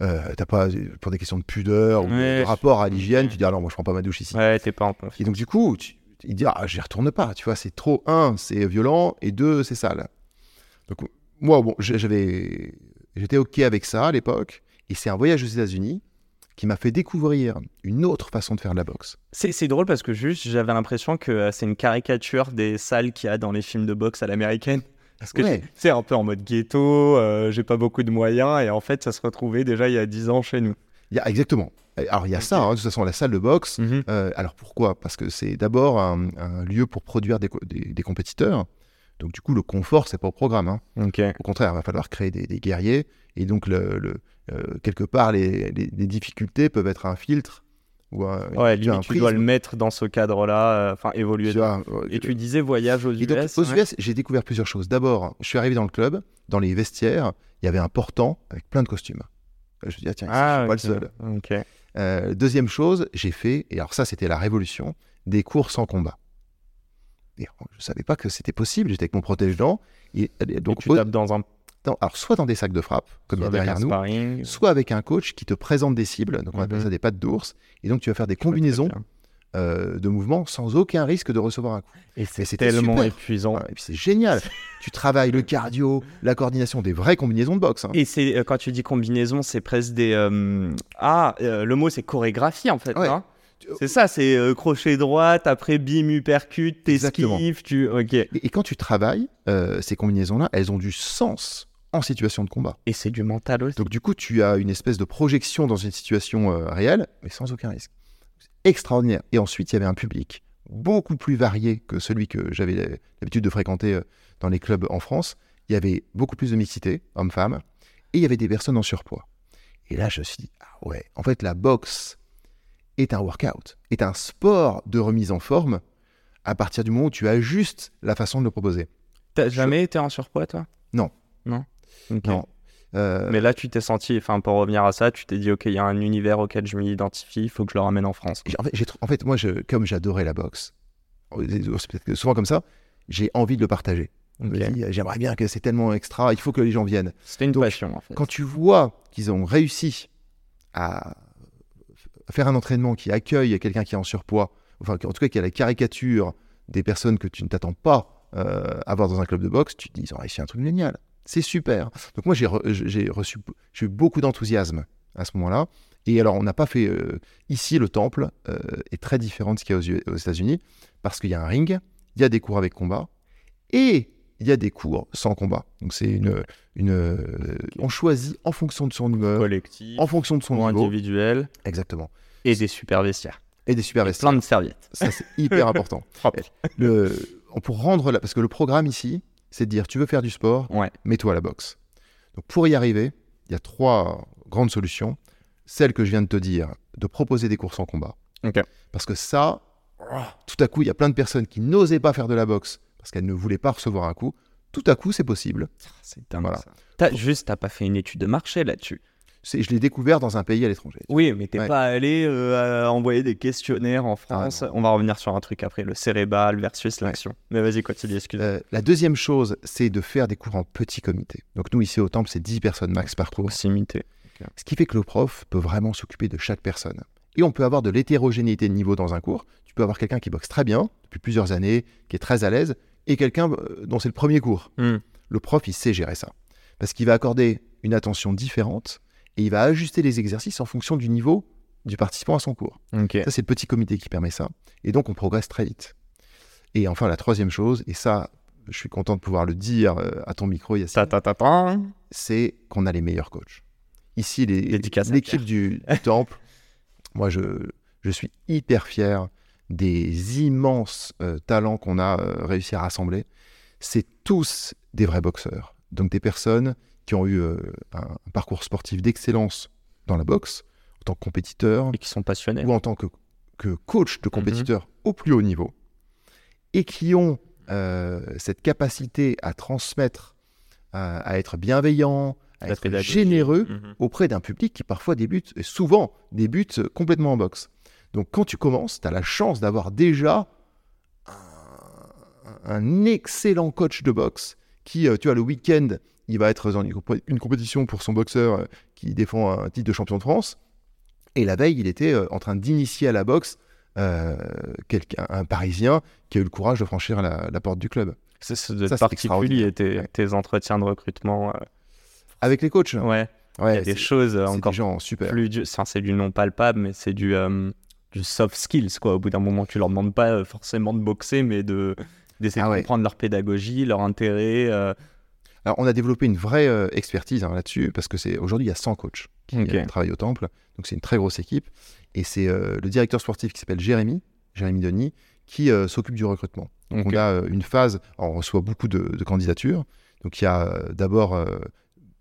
euh, t'as pas, pour des questions de pudeur ou de- Ouais, de je- rapport à l'hygiène, tu dis, ah non, moi je prends pas ma douche ici. Ouais, t'es pas en Et donc, du coup, tu, il dit, ah, j'y retourne pas, tu vois, c'est trop, un, c'est violent, et deux, c'est sale. Donc, moi, bon, j'avais, j'étais OK avec ça à l'époque, et c'est un voyage aux États-Unis qui m'a fait découvrir une autre façon de faire de la boxe. C'est c'est drôle parce que juste, j'avais l'impression que euh, c'est une caricature des salles qu'il y a dans les films de boxe à l'américaine. Parce que Ouais. c'est un peu en mode ghetto, euh, j'ai pas beaucoup de moyens, et en fait, ça se retrouvait déjà il y a 10 ans chez nous. Il y a, exactement. Alors, il y a ça, hein, de toute façon, la salle de boxe. Mhm. euh, alors, pourquoi? Parce que c'est d'abord un, un lieu pour produire des, co- des- des compétiteurs. Donc, du coup, le confort, c'est pas au programme. hein. Au contraire, il va falloir créer des, des guerriers. Et donc, le, le- euh, quelque part, les, les- les difficultés peuvent être un filtre ou un, Ouais, tu vois, tu dois le mettre dans ce cadre-là, euh, enfin évoluer. tu vois, euh, Et tu disais voyage aux Et donc, US. aux ouais. US, j'ai découvert plusieurs choses. D'abord, je suis arrivé dans le club, dans les vestiaires, il y avait un portant avec plein de costumes. Je me suis dit, ah, tiens, ici, je suis pas le seul. Ok. Euh, deuxième chose, j'ai fait, et alors ça c'était la révolution, des cours sans combat. Et je savais pas que c'était possible, j'étais avec mon protège-dents. Et, Donc tu au- tapes dans un dans- alors soit dans des sacs de frappe, comme il y a derrière nous, sparring. soit avec un coach qui te présente des cibles, donc on appelle Mhm. ça des pattes d'ours, et donc tu vas faire des combinaisons euh, de mouvements sans aucun risque de recevoir un coup. Et c'est tellement super. épuisant. Et puis c'est génial. tu travailles le cardio, la coordination, des vraies combinaisons de boxe. hein. Et c'est euh, quand tu dis combinaison, c'est presque des euh, ah le mot c'est chorégraphie en fait. Ouais. hein c'est ça, c'est crochet droite, après bim uppercut, t'esquives, tu ok. Et, et quand tu travailles, ces combinaisons-là, elles ont du sens en situation de combat. Et c'est du mental aussi. Donc du coup, tu as une espèce de projection dans une situation euh, réelle, mais sans aucun risque. Extraordinaire. Et ensuite, il y avait un public beaucoup plus varié que celui que j'avais l'habitude de fréquenter euh, dans les clubs en France. Il y avait beaucoup plus de mixité, hommes-femmes, et il y avait des personnes en surpoids. Et là, je me suis dit, ah ouais, en fait, la boxe est un workout, est un sport de remise en forme à partir du moment où tu ajustes la façon de le proposer. T'as jamais été en surpoids, toi? Non. Non? Non. Euh, Mais là, tu t'es senti, enfin, pour revenir à ça, tu t'es dit, ok, il y a un univers auquel je m'identifie, il faut que je le ramène en France. en, fait, en moi, je, comme j'adorais la boxe, c'est peut-être que souvent comme ça, j'ai envie de le partager. J'aimerais bien que c'est tellement extra, il faut que les gens viennent. C'était une Donc, passion, en fait. Quand tu vois qu'ils ont réussi à faire un entraînement qui accueille quelqu'un qui est en surpoids, enfin, en tout cas qui a la caricature des personnes que tu ne t'attends pas euh, à voir dans un club de boxe, tu te dis, ils ont réussi un truc génial. C'est super. Donc moi, j'ai re- j'ai reçu, j'ai eu beaucoup d'enthousiasme à ce moment-là. Et alors, on n'a pas fait... euh, ici, le temple euh, est très différent de ce qu'il y a aux, États-Unis, parce qu'il y a un ring, il y a des cours avec combat, et il y a des cours sans combat. Donc c'est une... une euh, On choisit en fonction de son humeur, Collectif, en fonction de son niveau. individuel, Exactement. et des super vestiaires. Et des super Et vestiaires. plein de serviettes. Ça, c'est hyper important. Le, pour rendre la, parce que le programme ici, c'est de dire tu veux faire du sport, Ouais. mets-toi à la boxe. Donc pour y arriver, il y a trois grandes solutions. Celle que je viens de te dire, de proposer des courses en combat. Parce que ça, tout à coup, il y a plein de personnes qui n'osaient pas faire de la boxe parce qu'elles ne voulaient pas recevoir un coup. Tout à coup, c'est possible. C'est dingue, Voilà. ça. T'as, juste, t'as pas fait une étude de marché là-dessus. Je l'ai découvert dans un pays à l'étranger. Oui, mais t'es Ouais. pas allé euh, envoyer des questionnaires en France. non. On va revenir sur un truc après, le cérébral versus Ouais. l'action. Mais vas-y, continue, excuse. Euh, la deuxième chose, c'est de faire des cours en petit comité. Donc nous, ici au Temple, c'est 10 personnes max par cours. Proximité. Ce qui fait que le prof peut vraiment s'occuper de chaque personne. Et on peut avoir de l'hétérogénéité de niveau dans un cours. Tu peux avoir quelqu'un qui boxe très bien, depuis plusieurs années, qui est très à l'aise, et quelqu'un euh, dont c'est le premier cours. Hmm. Le prof, il sait gérer ça. Parce qu'il va accorder une attention différente, et il va ajuster les exercices en fonction du niveau du participant à son cours. Ça, c'est le petit comité qui permet ça. Et donc, on progresse très vite. Et enfin, la troisième chose, et ça, je suis content de pouvoir le dire euh, à ton micro, Yacine, c'est qu'on a les meilleurs coachs. Ici, l'équipe du, du temple, moi, je, je suis hyper fier des immenses euh, talents qu'on a euh, réussi à rassembler. C'est tous des vrais boxeurs. Donc, des personnes qui ont eu euh, un, parcours sportif d'excellence dans la boxe, en tant que compétiteur, Et qui sont passionnés. ou en tant que, que coach de compétiteurs au plus haut niveau, et qui ont euh, cette capacité à transmettre, à, à être bienveillants, à La être pédagogie. généreux Mhm. auprès d'un public qui parfois débute, et souvent débute complètement en boxe. Donc quand tu commences, tu as la chance d'avoir déjà un, un excellent coach de boxe qui, euh, tu vois, le week-end, il va être dans une compé- une compétition pour son boxeur euh, qui défend un titre de champion de France. Et la veille, il était euh, en train d'initier à la boxe euh, quelqu'un, un Parisien qui a eu le courage de franchir la, la porte du club. C'est ça doit Ça, particulier, tes, Ouais. tes entretiens de recrutement. euh, Avec les coachs, Ouais, il ouais, y a des choses encore des gens super. plus du- enfin, c'est du non palpable, mais c'est du, euh, du soft skills, quoi. Au bout d'un moment, tu leur demandes pas forcément de boxer, mais de d'essayer Ah de comprendre leur pédagogie, leur intérêt. Alors, on a développé une vraie euh, expertise hein, là-dessus, parce que c'est aujourd'hui, il y a 100 coachs qui euh, travaillent au Temple. Donc, c'est une très grosse équipe. Et c'est euh, le directeur sportif qui s'appelle Jérémy, Jérémy Denis, qui euh, s'occupe du recrutement. Donc, on a une phase, alors, on reçoit beaucoup de, de candidatures. Donc, il y a d'abord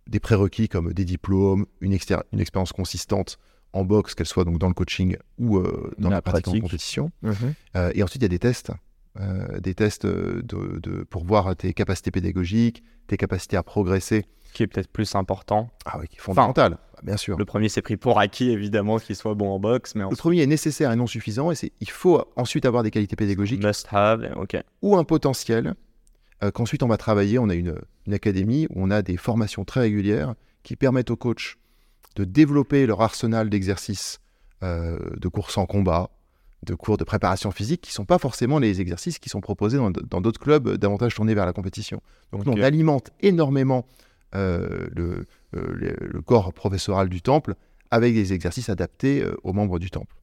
des prérequis comme des diplômes, une, expérience consistante en boxe, qu'elle soit donc dans le coaching ou euh, dans La la, pratique, en compétition. Euh, et ensuite, il y a des tests. Euh, des tests euh, de, de- pour voir tes capacités pédagogiques, tes capacités à progresser. Qui est peut-être plus important. Ah oui, qui est fondamental, bien sûr. Le Le, premier, c'est pris pour acquis, évidemment, qu'il soit bon en boxe, mais en premier est nécessaire et non suffisant, et il faut ensuite avoir des qualités pédagogiques must have. Ok. ou un potentiel euh, qu'ensuite on va travailler. On a une, une académie où on a des formations très régulières qui permettent aux coachs de développer leur arsenal d'exercices euh, de course en combat, de cours de préparation physique, qui ne sont pas forcément les exercices qui sont proposés dans d'autres clubs euh, davantage tournés vers la compétition. Donc nous, on alimente énormément euh, le, euh, le- le corps professoral du temple avec des exercices adaptés euh, aux membres du temple.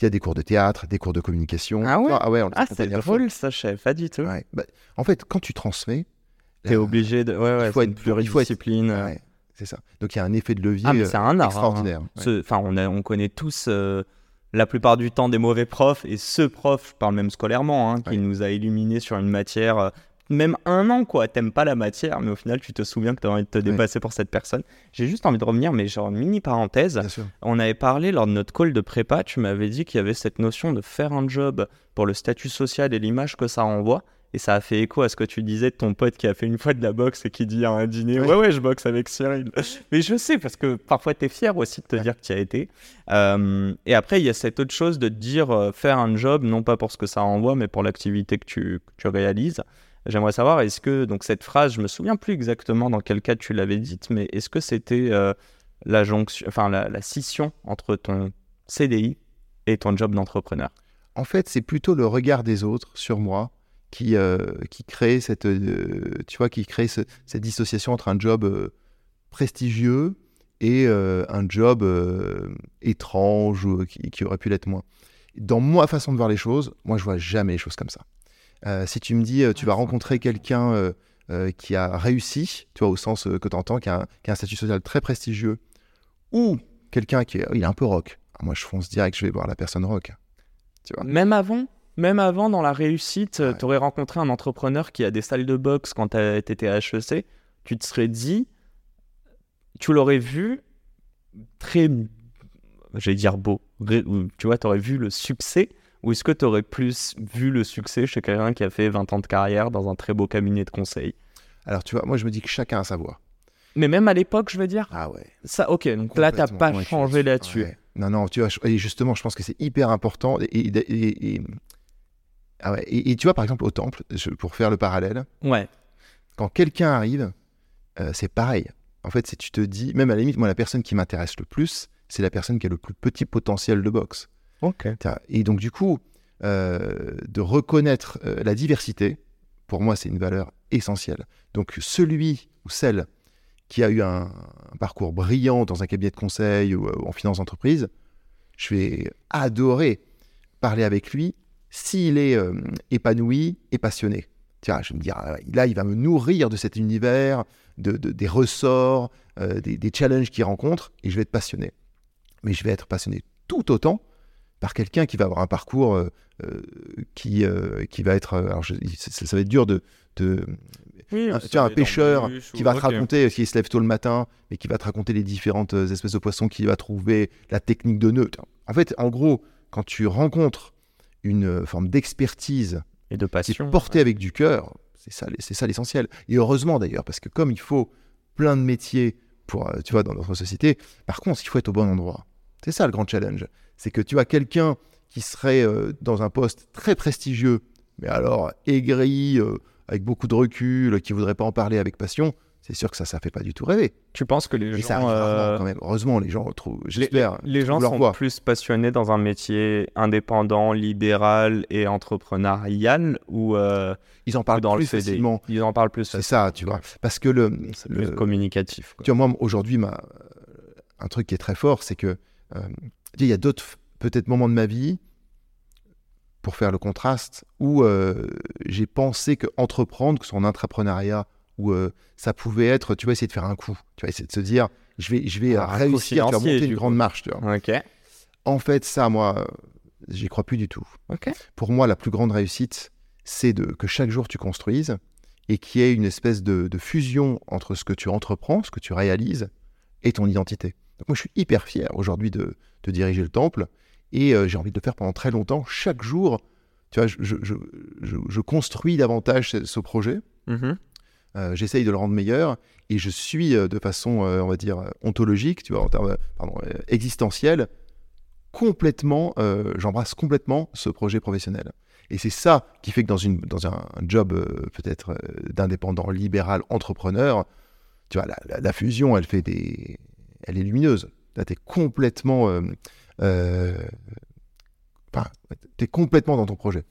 Il y a des cours de théâtre, des cours de communication. Ah ouais ah ouais, Ah, c'est drôle, ça, savais pas du tout. Ouais. Bah, en fait, quand tu transmets, T'es obligé de. Ouais, ouais, il faut être- pluridiscipline. Ouais, c'est ça. Donc il y a un effet de levier Ah, mais c'est un art. hein. extraordinaire. Ce- Enfin, on, a- on connaît tous euh, la plupart du temps des mauvais profs, et ce prof, je parle même scolairement, hein, qui Ouais. nous a illuminés sur une matière, euh, même un an, quoi. T'aimes pas la matière, mais au final, tu te souviens que t'as envie de te dépasser pour cette personne. J'ai juste envie de revenir, mais genre, mini parenthèse. On avait parlé lors de notre call de prépa, tu m'avais dit qu'il y avait cette notion de faire un job pour le statut social et l'image que ça renvoie. Et ça a fait écho à ce que tu disais de ton pote qui a fait une fois de la boxe et qui dit à un dîner Ouais. Ouais, je boxe avec Cyril. Mais je sais, parce que parfois tu es fier aussi de te dire que tu y as été. Euh, et après, il y a cette autre chose de te dire euh, faire un job, non pas pour ce que ça renvoie, mais pour l'activité que tu, que tu réalises. J'aimerais savoir, est-ce que, donc cette phrase, je me souviens plus exactement dans quel cas tu l'avais dite, mais est-ce que c'était euh, la jonction, enfin la, la scission entre ton CDI et ton job d'entrepreneur? En fait, c'est plutôt le regard des autres sur moi qui, euh, qui crée cette, euh, tu vois, qui crée ce- cette dissociation entre un job euh, prestigieux et un job étrange ou qui, qui aurait pu l'être moins. Dans ma façon de voir les choses, moi, je vois jamais les choses comme ça. Si tu me dis, tu vas rencontrer quelqu'un qui a réussi, tu vois, au sens que tu entends, qui a, un- qui a un statut social très prestigieux, ou quelqu'un qui est, il est un peu rock. Ah, Moi, je fonce direct, je vais voir la personne rock. Tu vois. Même avant même avant, dans la réussite, Ouais. tu aurais rencontré un entrepreneur qui a des salles de boxe quand tu étais à HEC, tu te serais dit, tu l'aurais vu très, j'allais dire beau, tu vois, tu aurais vu le succès, ou est-ce que tu aurais plus vu le succès chez quelqu'un qui a fait 20 ans de carrière dans un très beau cabinet de conseil? Alors, tu vois, moi, je me dis que chacun a sa voix. Mais même à l'époque, je veux dire, Ah ouais. ça, ok, donc là, t'as pas changé là-dessus. Ouais. Non, non, tu vois, et justement, je pense que c'est hyper important. Et, et- et- et- ah ouais, et- et tu vois, par exemple, au temple, je- pour faire le parallèle, Ouais, quand quelqu'un arrive, euh, c'est pareil. En fait, tu te dis, même à la limite, moi, la personne qui m'intéresse le plus, c'est la personne qui a le plus petit potentiel de boxe. ok. Et donc, du coup, euh, de reconnaître euh, la diversité, pour moi, c'est une valeur essentielle. Donc, celui ou celle qui a eu un, un parcours brillant dans un cabinet de conseil ou, euh, en finance d'entreprise, je vais adorer parler avec lui s'il est euh, épanoui et passionné. Tiens, je vais me dire, ouais, là, il va me nourrir de cet univers, de, de- des ressorts, euh, des, des challenges qu'il rencontre, et je vais être passionné. Mais je vais être passionné tout autant par quelqu'un qui va avoir un parcours euh, euh, qui, euh, qui va être... euh, alors, je- ça, ça va être dur de... de Oui, un- tu un pêcheur qui va te raconter, qui se lève tôt le matin, et qui va te raconter les différentes euh, espèces de poissons qu'il va trouver, la technique de nœud. En fait, en gros, quand tu rencontres une euh, forme d'expertise Et de passion. portée avec du cœur, c'est ça, c'est ça l'essentiel. Et heureusement d'ailleurs, parce que comme il faut plein de métiers pour, euh, tu vois, dans notre société, par contre, il faut être au bon endroit. C'est ça le grand challenge. C'est que tu as quelqu'un qui serait euh, dans un poste très prestigieux, mais alors aigri, euh, avec beaucoup de recul, qui voudrait pas en parler avec passion. C'est sûr que ça, ça fait pas du tout rêver. Tu penses que les Et gens, ça euh, quand même. Heureusement, les gens trouvent. les, J'espère. les gens sont voix. plus passionnés dans un métier indépendant, libéral et entrepreneurial ou euh, Ils en parlent dans plus le facilement. Ils en parlent plus. C'est ça, tu vois. Parce que le, plus le- communicatif. quoi. Tu vois, moi, aujourd'hui, ma... un truc qui est très fort, c'est que euh, il y a d'autres, peut-être, moments de ma vie, pour faire le contraste, où j'ai pensé que entreprendre, que en entrepreneuriat, où euh, ça pouvait être, tu vois, essayer de faire un coup. Tu vois, essayer de se dire, je vais, je vais réussir, vas financier, monter du une coup. grande marche, tu vois. Ok. En fait, ça, moi, euh, j'y crois plus du tout. Pour moi, la plus grande réussite, c'est de, que chaque jour tu construises et qu'il y ait une espèce de, de fusion entre ce que tu entreprends, ce que tu réalises et ton identité. Donc moi, je suis hyper fier aujourd'hui de, de diriger le temple et euh, j'ai envie de le faire pendant très longtemps. Chaque jour, tu vois, je, je- je- je- je construis davantage ce, ce projet. Mhm. Euh, J'essaye de le rendre meilleur et je suis euh, de façon, euh, on va dire, ontologique, tu vois, en termes, pardon, existentielle, complètement, j'embrasse complètement ce projet professionnel. Et c'est ça qui fait que dans, une, dans un, job peut-être d'indépendant, libéral, entrepreneur, tu vois, la, fusion, elle fait des, elle est lumineuse. Là, t'es complètement, enfin, t'es complètement dans ton projet.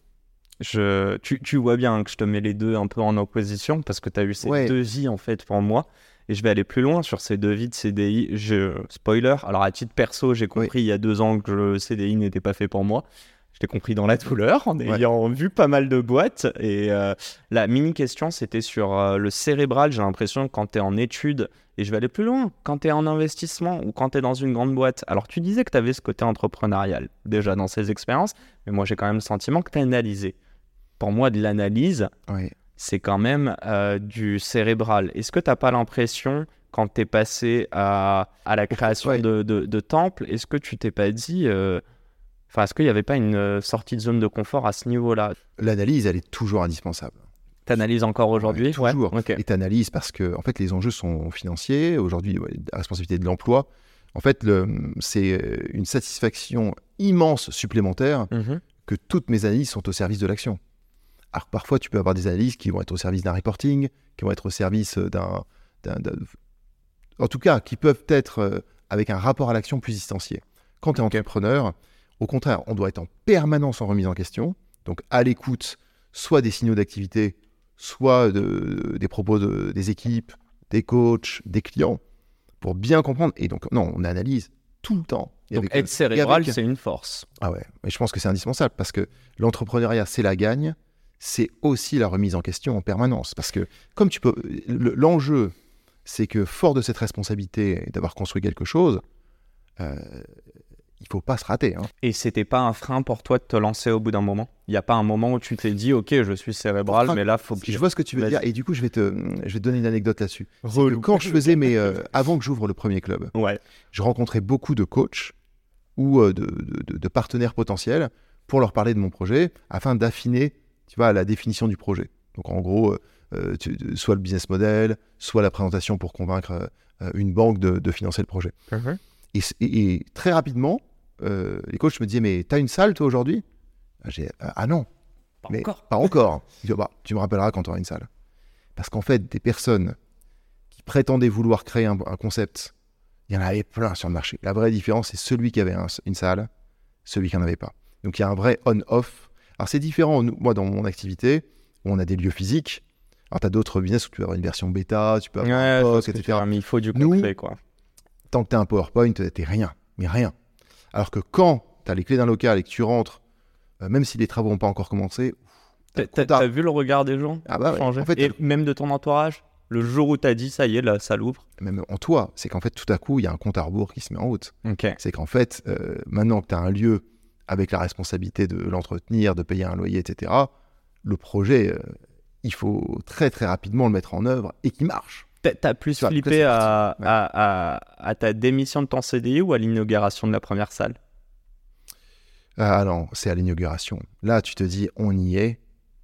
Je, tu, tu vois bien que je te mets les deux un peu en opposition parce que tu as eu ces Ouais. deux vies en fait pour moi. Et je vais aller plus loin sur ces deux vies de CDI. Je, spoiler, alors à titre perso, j'ai compris il y a deux ans que le CDI n'était pas fait pour moi. t'ai compris dans la douleur en ayant vu pas mal de boîtes. Et euh, la mini question, c'était sur euh, le cérébral. J'ai l'impression que quand tu es en études, et je vais aller plus loin, quand tu es en investissement ou quand tu es dans une grande boîte. Alors, tu disais que tu avais ce côté entrepreneurial déjà dans ces expériences, mais moi, j'ai quand même le sentiment que tu as analysé. Pour moi, de l'analyse, c'est quand même euh, du cérébral. Est-ce que tu n'as pas l'impression quand tu es passé à, à la création de, de, temples, est-ce que tu t'es pas dit, euh, enfin, est-ce qu'il n'y avait pas une euh, sortie de zone de confort à ce niveau-là? L'analyse, elle est toujours indispensable. Tu analyses encore aujourd'hui? Toujours. Et tu analyses parce que en fait, les enjeux sont financiers. Aujourd'hui, la responsabilité de l'emploi. En fait, c'est une satisfaction immense supplémentaire mmh que toutes mes analyses sont au service de l'action. Alors parfois, tu peux avoir des analyses qui vont être au service d'un reporting, qui vont être au service d'un en tout cas, qui peuvent être euh, avec un rapport à l'action plus distancié. Quand tu es entrepreneur, au contraire, on doit être en permanence en remise en question, donc à l'écoute soit des signaux d'activité, soit des propos des équipes, des coachs, des clients, pour bien comprendre. Et donc, non, on analyse tout le temps. donc, être cérébral, c'est une force. Ah ouais, mais je pense que c'est indispensable parce que l'entrepreneuriat, c'est la gagne, c'est aussi la remise en question en permanence. Parce que, comme tu peux. L'enjeu c'est que fort de cette responsabilité d'avoir construit quelque chose, euh, il faut pas se rater. Hein. Et c'était pas un frein pour toi de te lancer au bout d'un moment? Il n'y a pas un moment où tu t'es dit, ok, je suis cérébral, mais là, faut que je vois ce que tu veux dire. Et du coup, je vais te, je vais donner une anecdote là-dessus. Quand je faisais mes, euh, avant que j'ouvre le premier club, ouais. je rencontrais beaucoup de coachs ou euh, de, de, partenaires potentiels pour leur parler de mon projet afin d'affiner, tu vois, la définition du projet. Donc en gros, euh, soit le business model, soit la présentation pour convaincre euh, une banque de, financer le projet. Et, très rapidement, euh, les coachs me disaient Mais t'as une salle toi aujourd'hui? Ah, ah non, pas encore. Pas encore. bah, tu me rappelleras quand tu auras une salle. Parce qu'en fait, des personnes qui prétendaient vouloir créer un, concept, il y en avait plein sur le marché. La vraie différence, c'est celui qui avait une salle, celui qui n'en avait pas. Donc il y a un vrai on-off. Alors c'est différent, moi, dans mon activité, où on a des lieux physiques, alors, tu as d'autres business où tu peux avoir une version bêta, tu peux avoir un post, etc. mais il faut du concret, quoi. Tant que tu as un PowerPoint, tu rien, mais rien. Alors que quand tu as les clés d'un local et que tu rentres, euh, même si les travaux n'ont pas encore commencé. T'as as vu le regard des gens ah bah changer Et même de ton entourage le jour où tu as dit ça y est, là, ça l'ouvre Même en toi, c'est qu'en fait, tout à coup, il y a un compte à rebours qui se met en route. C'est qu'en fait, euh, maintenant que tu as un lieu avec la responsabilité de l'entretenir, de payer un loyer, etc., le projet, euh, il faut très très rapidement le mettre en œuvre et qu'il marche. T'as plus flippé à, à, ta démission de ton CDI ou à l'inauguration de la première salle? Ah non, c'est à l'inauguration. Là, tu te dis, on y est,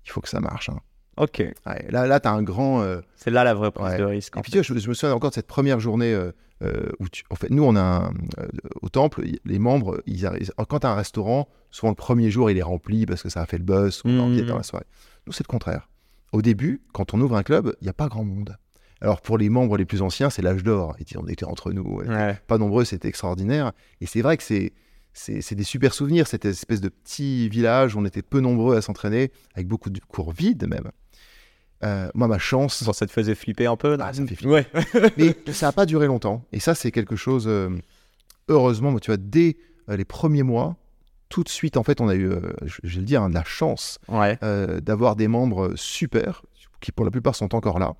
il faut que ça marche. Hein. Ok. là, là tu as un grand. Euh, c'est là la vraie prise de risque. Et puis, tu vois, je, me souviens encore de cette première journée euh, euh, où, tu, en fait, nous, on a au temple, les membres, ils arrivent, quand tu as un restaurant, souvent le premier jour, il est rempli parce que ça a fait le buzz, ou mmh. dans la soirée. Nous, c'est le contraire au début, quand on ouvre un club, il n'y a pas grand monde. Alors pour les membres les plus anciens, c'est l'âge d'or. On était entre nous, pas nombreux, c'était extraordinaire. Et c'est vrai que c'est c'est des super souvenirs, cette espèce de petit village où on était peu nombreux à s'entraîner, avec beaucoup de cours vides même. Euh, moi, ma chance. ça te faisait flipper un peu ah, ça me fait flipper. Mais ça n'a pas duré longtemps. Et ça, c'est quelque chose. Euh, heureusement, tu vois, dès euh, les premiers mois, tout de suite, en fait, on a eu, je vais le dire, hein, de la chance d'avoir des membres super, qui pour la plupart sont encore là,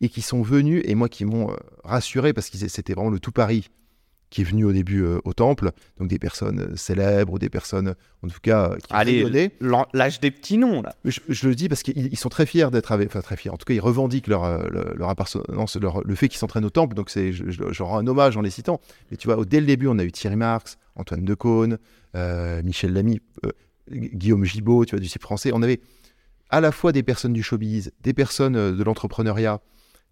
et qui sont venus, et moi qui m'ont rassuré, parce que c'était vraiment le tout Paris qui est venu au début au temple, donc des personnes célèbres ou des personnes, en tout cas, qui Allez, l'âge des petits noms, là. Je, le dis parce qu'ils sont très fiers d'être avec, enfin très fiers, en tout cas, ils revendiquent leur, leur, appartenance, le fait qu'ils s'entraînent au temple, donc je, je, rends un hommage en les citant. Mais tu vois, dès le début, on a eu Thierry Marx, Antoine Decaune, euh, Michel Lamy, euh, Guillaume Gibaud, tu vois, du site français. On avait à la fois des personnes du showbiz, des personnes euh, de l'entrepreneuriat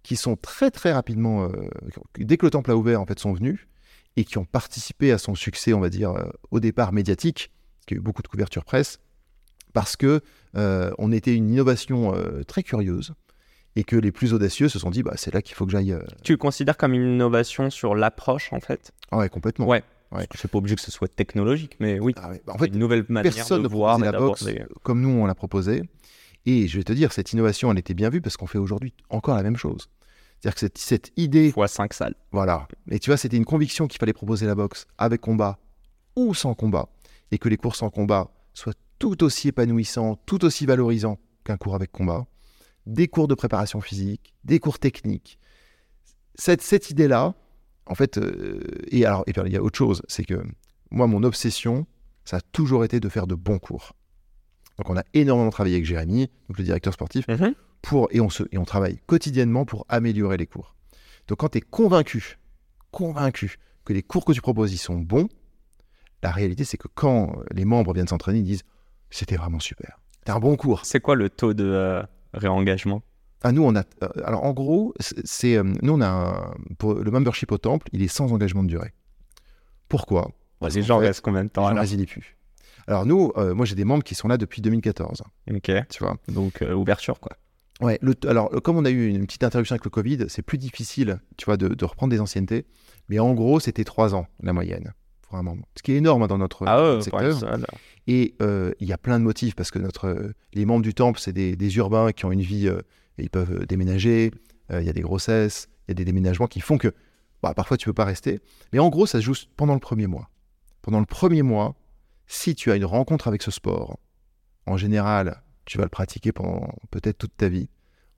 qui sont très très rapidement, dès que le temple a ouvert, en fait, sont venus et qui ont participé à son succès, on va dire, au départ médiatique, qui a eu beaucoup de couverture presse, parce que on était une innovation très curieuse et que les plus audacieux se sont dit, bah, c'est là qu'il faut que j'aille. Tu le considères comme une innovation sur l'approche, en fait? Ah Ouais, complètement. Ouais. Ouais. C'est pas obligé que ce soit technologique, mais oui. Ah bah, en fait, une nouvelle manière personne de voir la boxe comme nous on l'a proposé. Et je vais te dire, cette innovation, elle était bien vue parce qu'on fait aujourd'hui encore la même chose. C'est-à-dire que cette, cette idée. Fois 5 salles. Voilà. Et tu vois, c'était une conviction qu'il fallait proposer la boxe avec combat ou sans combat. Et que les courses sans combat, soit tout aussi épanouissant, tout aussi valorisant qu'un cours avec combat. Des cours de préparation physique, des cours techniques. Cette, cette idée-là, en fait, euh, et alors, et puis, il y a autre chose, c'est que moi, mon obsession, ça a toujours été de faire de bons cours. Donc, on a énormément travaillé avec Jérémy, donc le directeur sportif, Mhm. Pour, et, on se, et on travaille quotidiennement pour améliorer les cours. Donc quand tu es convaincu, convaincu que les cours que tu proposes, ils sont bons, la réalité c'est que quand les membres viennent s'entraîner, ils disent c'était vraiment super. C'était un bon cours. C'est quoi le taux de euh, réengagement? Ah, nous, on a. euh, alors en gros, c'est- euh, nous, on a. un- pour le membership au temple, il est sans engagement de durée. Pourquoi? Gens fait, restent combien de temps j'en alors? résilie plus. Alors nous, euh, moi j'ai des membres qui sont là depuis 2014, Ok. tu vois? Donc, euh, ouverture, quoi. Ouais, le, alors euh, comme on a eu une petite interruption avec le Covid, c'est plus difficile, tu vois, de, de reprendre des anciennetés. Mais en gros, c'était trois ans la moyenne pour un membre, ce qui est énorme hein, dans notre, Ah ouais, notre pour secteur. seul. Et euh, il y a plein de motifs parce que notre, euh, les membres du temple, c'est des, des urbains qui ont une vie, euh, et ils peuvent euh, déménager. euh, Il y a des grossesses, il y a des déménagements qui font que bah, parfois tu peux pas rester. Mais en gros, ça se joue pendant le premier mois. Pendant le premier mois, si tu as une rencontre avec ce sport, en général, tu vas le pratiquer pendant peut-être toute ta vie.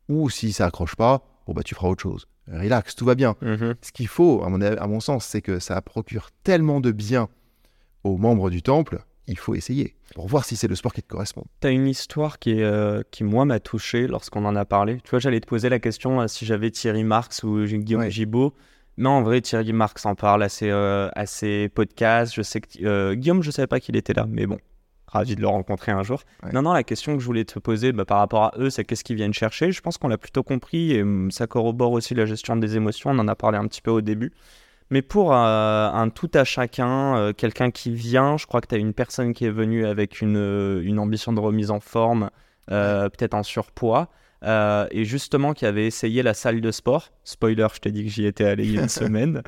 Ou si ça accroche pas, bon bah tu feras autre chose. Relax, tout va bien. Mhm. Ce qu'il faut, à mon, à mon sens, c'est que ça procure tellement de bien aux membres du temple, il faut essayer pour voir si c'est le sport qui te correspond. T'as une histoire qui, est, euh, qui moi, m'a touché lorsqu'on en a parlé. Tu vois, j'allais te poser la question euh, si j'avais Thierry Marx ou Guillaume Ouais. Gibault. Mais en vrai, Thierry Marx en parle à ses, euh, à ses podcasts. Je sais que Guillaume, je savais pas qu'il était là, mais bon, ravi de le rencontrer un jour. Ouais. Non, non, la question que je voulais te poser bah, par rapport à eux, c'est qu'est-ce qu'ils viennent chercher? Je pense qu'on l'a plutôt compris et hum, ça corrobore aussi la gestion des émotions. On en a parlé un petit peu au début. Mais pour euh, un tout à chacun, euh, quelqu'un qui vient, je crois que tu as une personne qui est venue avec une, euh, une ambition de remise en forme, peut-être en surpoids, euh, et justement qui avait essayé la salle de sport. Spoiler, je t'ai dit que j'y étais allé il y a une semaine.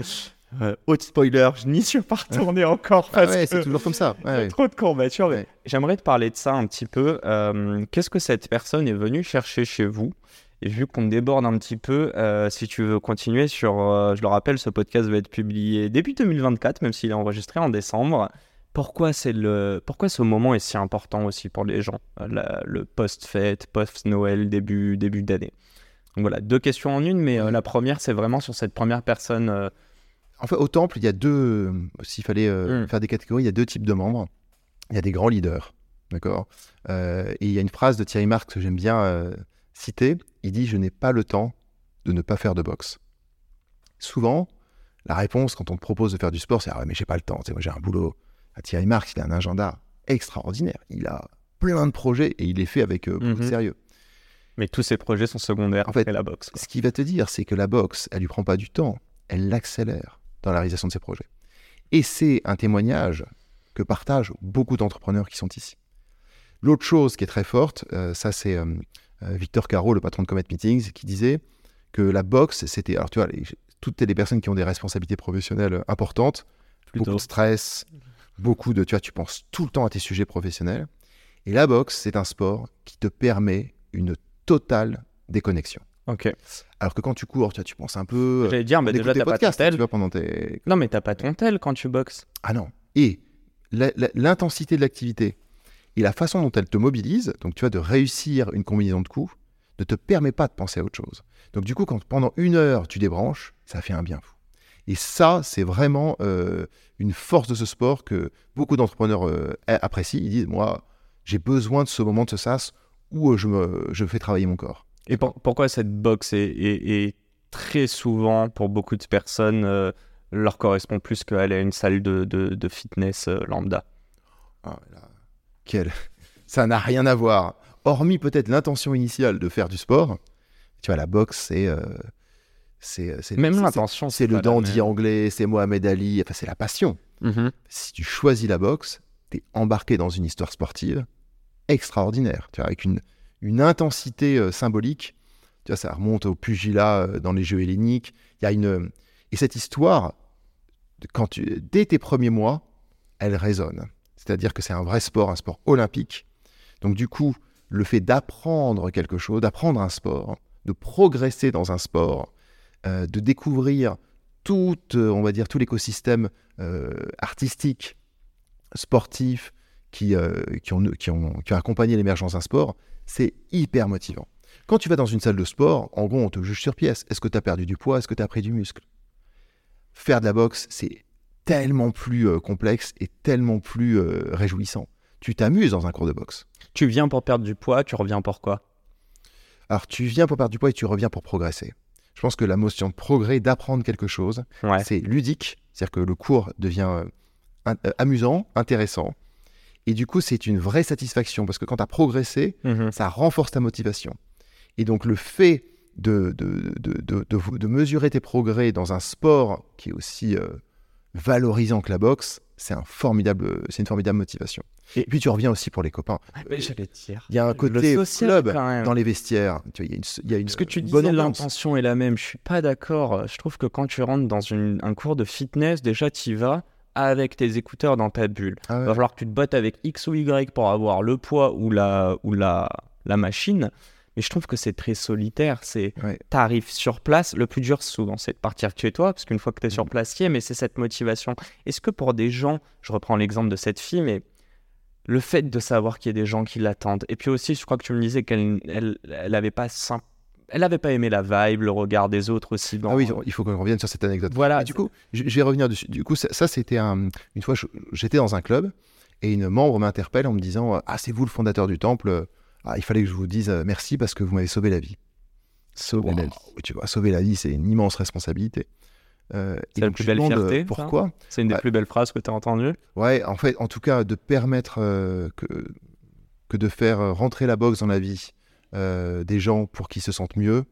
Euh, haute spoiler, je n'y suis pas retourné encore Ah ouais, c'est toujours comme ça. Ouais, ouais. trop de courbatures. Ouais. J'aimerais te parler de ça un petit peu. Euh, Qu'est-ce que cette personne est venue chercher chez vous? Et vu qu'on déborde un petit peu, euh, si tu veux continuer sur, euh, je le rappelle, ce podcast va être publié début 2024, même s'il est enregistré en décembre. Pourquoi, c'est le... Pourquoi ce moment est si important aussi pour les gens? Euh, la- Le post-fête, post-Noël, début, début d'année. Donc voilà, deux questions en une, mais euh, la première, c'est vraiment sur cette première personne. En fait, au temple, il y a deux. S'il fallait euh, Mm. faire des catégories, il y a deux types de membres. Il y a des grands leaders, d'accord? Euh, Et il y a une phrase de Thierry Marx que j'aime bien euh, citer. Il dit Je n'ai pas le temps de ne pas faire de boxe. Souvent, la réponse quand on te propose de faire du sport, c'est Ah ouais, mais j'ai pas le temps. Moi, j'ai un boulot. Thierry Marx, il a un agenda extraordinaire. Il a plein de projets et il les fait avec beaucoup de Mhm. sérieux. Mais tous ces projets sont secondaires En fait, après la boxe. quoi. Ce qui va te dire, c'est que la boxe, elle lui prend pas du temps, elle l'accélère dans la réalisation de ses projets. Et c'est un témoignage que partagent beaucoup d'entrepreneurs qui sont ici. L'autre chose qui est très forte, euh, ça c'est euh, euh, Victor Caro, le patron de Comet Meetings, qui disait que la boxe, c'était... Alors tu vois, les- toutes les personnes qui ont des responsabilités professionnelles importantes, Plutôt. beaucoup de stress, beaucoup de... Tu vois, tu penses tout le temps à tes sujets professionnels. Et la boxe, c'est un sport qui te permet une totale déconnexion. Ok. Alors que quand tu cours, tu, vois, tu penses un peu. J'allais dire, mais déjà, t'as pas ton tel. tu vois, pendant tes. Non, mais t'as pas ton tel quand tu boxes. Ah non. Et l'intensité de l'activité et la façon dont elle te mobilise, donc tu vois, de réussir une combinaison de coups, ne te permet pas de penser à autre chose. Donc du coup, quand pendant une heure tu débranches, ça fait un bien fou. Et ça, c'est vraiment euh, une force de ce sport que beaucoup d'entrepreneurs euh, apprécient. Ils disent, moi, j'ai besoin de ce moment de ce sas où euh, je, me, je fais travailler mon corps. Et pour- pourquoi cette boxe est, est- est très souvent, pour beaucoup de personnes, euh, leur correspond plus qu'aller à une salle de, de- de fitness euh, lambda? Ah, là, quel... Ça n'a rien à voir. Hormis peut-être l'intention initiale de faire du sport. Tu vois, la boxe, c'est. euh, c'est c'est- Même c'est- l'intention, C'est le dandy anglais, c'est Mohamed Ali, enfin, c'est la passion. Mhm. Si tu choisis la boxe, tu es embarqué dans une histoire sportive extraordinaire. Tu vois, avec une, une intensité euh, symbolique. Tu vois, ça remonte au pugilat euh, dans les Jeux helléniques. Il y a une. Et cette histoire, dès tes premiers mois, elle résonne. C'est-à-dire que c'est un vrai sport, un sport olympique. Donc du coup, le fait d'apprendre quelque chose, d'apprendre un sport, de progresser dans un sport, euh, de découvrir tout, euh, on va dire, tout l'écosystème euh, artistique, sportif, qui, euh, qui, accompagné l'émergence d'un sport, c'est hyper motivant. Quand tu vas dans une salle de sport, en gros, on te juge sur pièce. Est-ce que tu as perdu du poids? Est-ce que tu as pris du muscle? Faire de la boxe, c'est tellement plus euh, complexe et tellement plus euh, réjouissant. Tu t'amuses dans un cours de boxe. Tu viens pour perdre du poids, tu reviens pour quoi? Alors, tu viens pour perdre du poids et tu reviens pour progresser. Je pense que la notion de progrès, d'apprendre quelque chose, Ouais. c'est ludique, c'est-à-dire que le cours devient euh, un- euh, amusant, intéressant. Et du coup, c'est une vraie satisfaction parce que quand tu as progressé, Mhm. ça renforce ta motivation. Et donc, le fait de, de, de, de- de- de mesurer tes progrès dans un sport qui est aussi euh, valorisant que la boxe, c'est un formidable, c'est une formidable motivation. Et- Et puis, tu reviens aussi pour les copains. J'allais te dire. Il y a un Le côté social, club quand même. dans les vestiaires. Tu vois, il y a une, il y a une Ce que tu bonne disais, l'intention est la même. Je suis pas d'accord. Je trouve que quand tu rentres dans une- un cours de fitness, déjà tu y vas avec tes écouteurs dans ta bulle. Ah ouais. Va falloir que tu te battes avec X ou Y pour avoir le poids ou la, ou la, la machine. Mais je trouve que c'est très solitaire. C'est, Ouais. t'arrives sur place. Le plus dur, souvent, c'est de partir de chez toi, parce qu'une fois que tu es Mm. sur place, y est, mais c'est cette motivation. Est-ce que pour des gens, je reprends l'exemple de cette fille, mais le fait de savoir qu'il y a des gens qui l'attendent, et puis aussi, je crois que tu me disais qu'elle elle, elle avait pas sym- elle avait pas aimé la vibe, le regard des autres aussi. Dans... Ah oui, il faut qu'on revienne sur cette anecdote. Voilà. Et du coup, je, je vais revenir dessus. Du coup, ça, ça, c'était un- une fois, j'étais dans un club et une membre m'interpelle en me disant Ah, c'est vous le fondateur du temple. Ah, il fallait que je vous dise euh, merci parce que vous m'avez sauvé la vie. Sauver la vie. Tu vois, sauver la vie, c'est une immense responsabilité. Euh, C'est la plus belle fierté, euh, Pourquoi C'est une des plus belles phrases que tu as entendues. Ouais, en fait, en tout cas, de permettre euh, que, que de faire rentrer la boxe dans la vie des gens pour qu'ils se sentent mieux,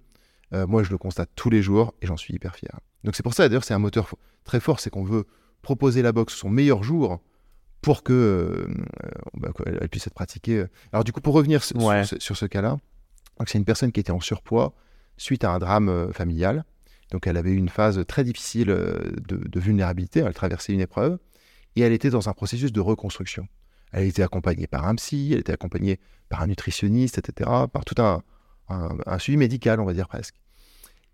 euh, moi, je le constate tous les jours et j'en suis hyper fier. Donc, c'est pour ça, d'ailleurs, c'est un moteur très fort, c'est qu'on veut proposer la boxe son meilleur jour pour que euh, euh, bah, qu'elle elle puisse être pratiquée. Alors, du coup, pour revenir sur, Ouais. sur ce- sur ce cas-là, c'est une personne qui était en surpoids suite à un drame euh, familial. Donc, elle avait eu une phase très difficile euh, de, de vulnérabilité. Elle traversait une épreuve et elle était dans un processus de reconstruction. Elle était accompagnée par un psy, elle était accompagnée par un nutritionniste, etc., par tout un, suivi médical, on va dire presque.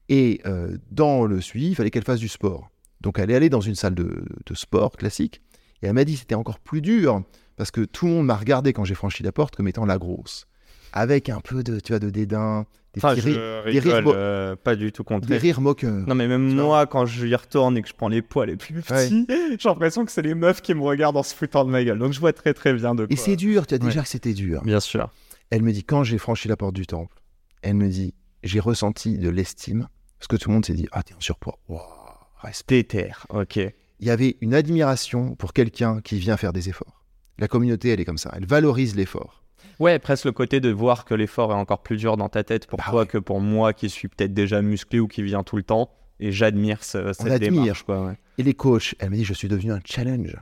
Et euh, dans le suivi, il fallait qu'elle fasse du sport. Donc elle est allée dans une salle de, de sport classique et elle m'a dit que c'était encore plus dur parce que tout le monde m'a regardé quand j'ai franchi la porte comme étant la grosse, avec un peu de, tu vois, de dédain, des, Enfin, des rires euh, pas du tout contre des rires moqueurs. Non, mais même moi, quand je y retourne et que je prends les poids les plus petits, j'ai l'impression que c'est les meufs qui me regardent en se foutant de ma gueule. Donc je vois très très bien de quoi. Et c'est dur, tu as déjà Ouais. que c'était dur. Bien sûr. Elle me dit, quand j'ai franchi la porte du temple, elle me dit, j'ai ressenti de l'estime, parce que tout le monde s'est dit, ah, t'es en surpoids. Wow, respect. Déter, ok. Il y avait une admiration pour quelqu'un qui vient faire des efforts. La communauté, elle est comme ça, elle valorise l'effort. Ouais, presque le côté de voir que l'effort est encore plus dur dans ta tête pour Bah toi ouais. que pour moi qui suis peut-être déjà musclé ou qui vient tout le temps. Et j'admire ce- cette admire. démarche. Quoi, ouais. Et les coachs, elle me dit, je suis devenu un challenge.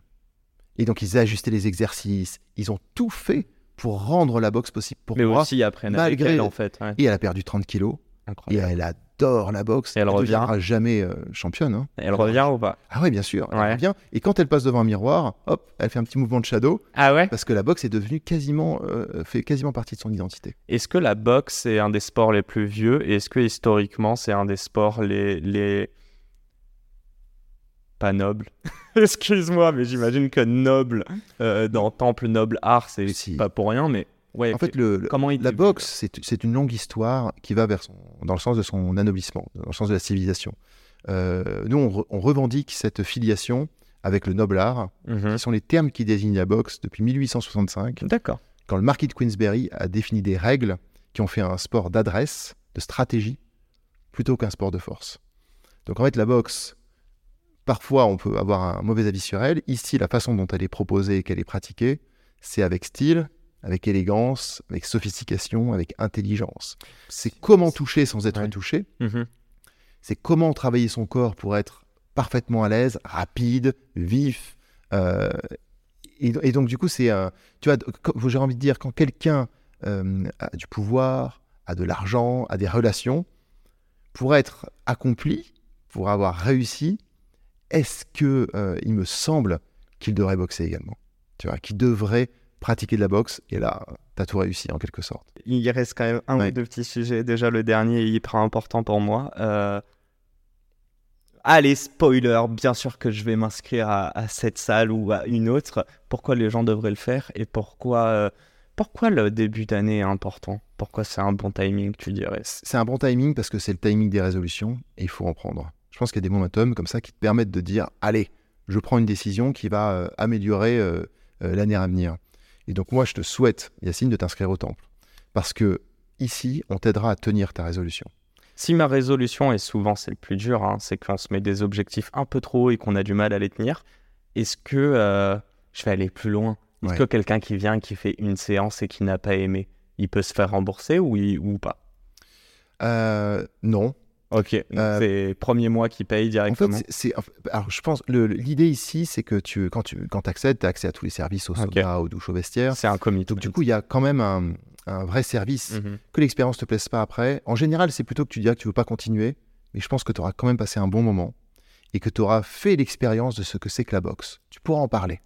Et donc, ils ajustaient les exercices, ils ont tout fait pour rendre la boxe possible pour Mais moi. aussi après avec malgré- elle, en fait. ouais. Et elle a perdu 30 kilos, et Incroyable. elle adore la boxe. Et elle revient deviendra jamais euh, championne. hein. Elle revient ou pas? Ah ouais, bien sûr, elle Ouais. revient. Et quand elle passe devant un miroir, hop, elle fait un petit mouvement de shadow, Ah ouais? Parce que la boxe est devenue quasiment, euh, fait quasiment partie de son identité. Est-ce que la boxe est un des sports les plus vieux? Et est-ce que historiquement c'est un des sports les, les... pas nobles? Excuse-moi, mais j'imagine que noble euh, dans temple noble art c'est Si. pas pour rien, mais ouais. En fait, le, le- comment il la boxe, c'est une longue histoire qui va vers son, dans le sens de son anoblissement, dans le sens de la civilisation. Euh, nous, on, re- on revendique cette filiation avec le noble art, Mhm. qui sont les termes qui désignent la boxe depuis 1865, D'accord. quand le marquis de Queensberry a défini des règles qui ont fait un sport d'adresse, de stratégie, plutôt qu'un sport de force. Donc en fait, la boxe, parfois on peut avoir un mauvais avis sur elle. Ici, la façon dont elle est proposée et qu'elle est pratiquée, c'est avec style, avec élégance, avec sophistication, avec intelligence. C'est comment toucher sans être Ouais. touché. Mhm. C'est comment travailler son corps pour être parfaitement à l'aise, rapide, vif. euh, et, et donc, du coup, c'est un. Tu vois, j'ai envie de dire, quand quelqu'un euh, a du pouvoir, a de l'argent, a des relations, pour être accompli, pour avoir réussi, est-ce que euh, il me semble qu'il devrait boxer également? Tu vois, qu'il devrait pratiquer de la boxe, et là, t'as tout réussi en quelque sorte. Il reste quand même un Ouais. ou deux petits sujets. Déjà, le dernier est hyper important pour moi. Euh, allez, spoiler, bien sûr que je vais m'inscrire à, à cette salle ou à une autre. Pourquoi les gens devraient le faire et pourquoi, euh, pourquoi le début d'année est important? Pourquoi c'est un bon timing, tu dirais? C'est un bon timing parce que c'est le timing des résolutions et il faut en prendre. Je pense qu'il y a des momentum comme ça qui te permettent de dire allez, je prends une décision qui va euh, améliorer euh, l'année à venir. Et donc moi, je te souhaite, Yacine, de t'inscrire au temple. Parce que ici, on t'aidera à tenir ta résolution. Si ma résolution, et souvent c'est le plus dur, hein, c'est qu'on se met des objectifs un peu trop hauts et qu'on a du mal à les tenir, est-ce que euh, je vais aller plus loin? Est-ce Ouais. que quelqu'un qui vient, qui fait une séance et qui n'a pas aimé, il peut se faire rembourser ou, il- ou pas? Euh, non. Ok, Euh, c'est premier mois qui paye En fait, directement. c'est- c'est. en fait- Alors, je pense. L'idée ici, c'est que tu, quand tu quand accèdes, tu as accès à tous les services, au sauna, aux douches, au vestiaire. C'est un comité. Donc, du coup, il y a quand même un, un vrai service. Mhm. Que l'expérience te plaise pas après. En général, c'est plutôt que tu diras que tu veux pas continuer. Mais je pense que tu auras quand même passé un bon moment et que tu auras fait l'expérience de ce que c'est que la boxe. Tu pourras en parler.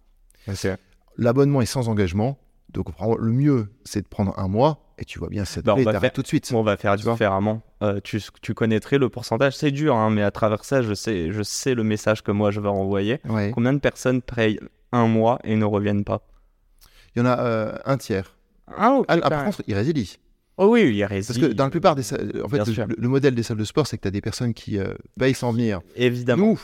L'abonnement est sans engagement. Donc, le mieux, c'est de prendre un mois et tu vois bien si ça te Bah, faire- tout de suite. On va faire Tu différemment. Euh, tu, tu connaîtrais le pourcentage, c'est dur, hein, mais à travers ça, je sais, je sais le message que moi je vais envoyer. Ouais. Combien de personnes payent un mois et ne reviennent pas? Il y en a euh, un tiers. Ah, ok, Ah, par contre, il résilie. Oh oui, il y a Parce que dans la plupart des salles, en fait, le modèle des salles de sport, c'est que tu as des personnes qui euh, payent sans venir. Évidemment. Nous,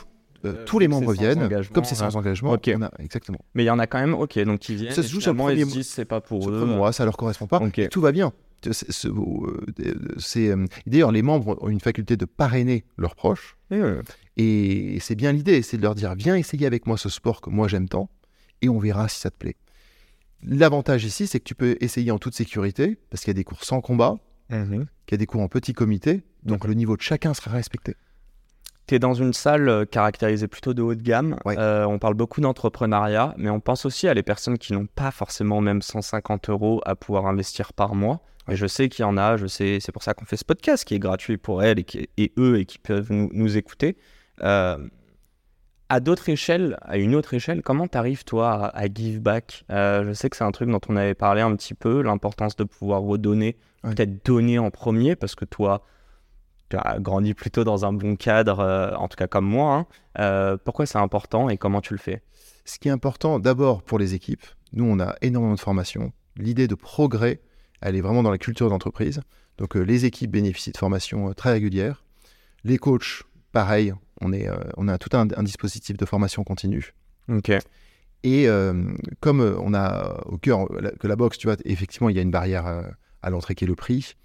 euh, Euh, tous les membres sans viennent, comme c'est sans ouais. engagement. On a- exactement. Mais il y en a quand même, ok, donc ils viennent. Ça se joue sur le premier mois. c'est pas pour eux. mois, ça leur correspond pas. Ok. Et tout va bien. C'est- euh, D'ailleurs, les membres ont une faculté de parrainer leurs proches. Euh, Et c'est bien l'idée, c'est de leur dire viens essayer avec moi ce sport que moi j'aime tant, et on verra si ça te plaît. L'avantage ici, c'est que tu peux essayer en toute sécurité, parce qu'il y a des cours sans combat, mhm. qu'il y a des cours en petit comité, donc le niveau de chacun sera respecté. T'es dans une salle euh, caractérisée plutôt de haut de gamme. Ouais. Euh, on parle beaucoup d'entrepreneuriat, mais on pense aussi à les personnes qui n'ont pas forcément même 150 euros à pouvoir investir par mois. Et je sais qu'il y en a, je sais, c'est pour ça qu'on fait ce podcast qui est gratuit pour elles et, qui- et eux et qui peuvent nous, nous écouter. Euh, à d'autres échelles, à une autre échelle, comment t'arrives toi à, à give back? Euh, Je sais que c'est un truc dont on avait parlé un petit peu, l'importance de pouvoir redonner, Ouais. peut-être donner en premier, parce que toi, tu as grandi plutôt dans un bon cadre, euh, en tout cas comme moi. hein. Euh, pourquoi c'est important et comment tu le fais? Ce qui est important d'abord pour les équipes, nous on a énormément de formation. L'idée de progrès, elle est vraiment dans la culture d'entreprise. Donc euh, les équipes bénéficient de formations très régulières. Les coachs, pareil, on, est, on a tout un, un dispositif de formation continue. Ok. Et comme on a au cœur que la boxe, tu vois, effectivement, il y a une barrière euh, à l'entrée qui est le prix,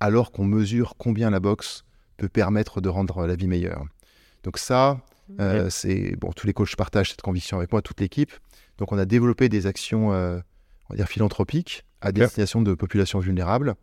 alors qu'on mesure combien la boxe peut permettre de rendre la vie meilleure. Donc ça, euh, c'est bon, tous les coachs partagent cette conviction avec moi, toute l'équipe. Donc on a développé des actions, euh, on va dire philanthropiques à destination de populations vulnérables.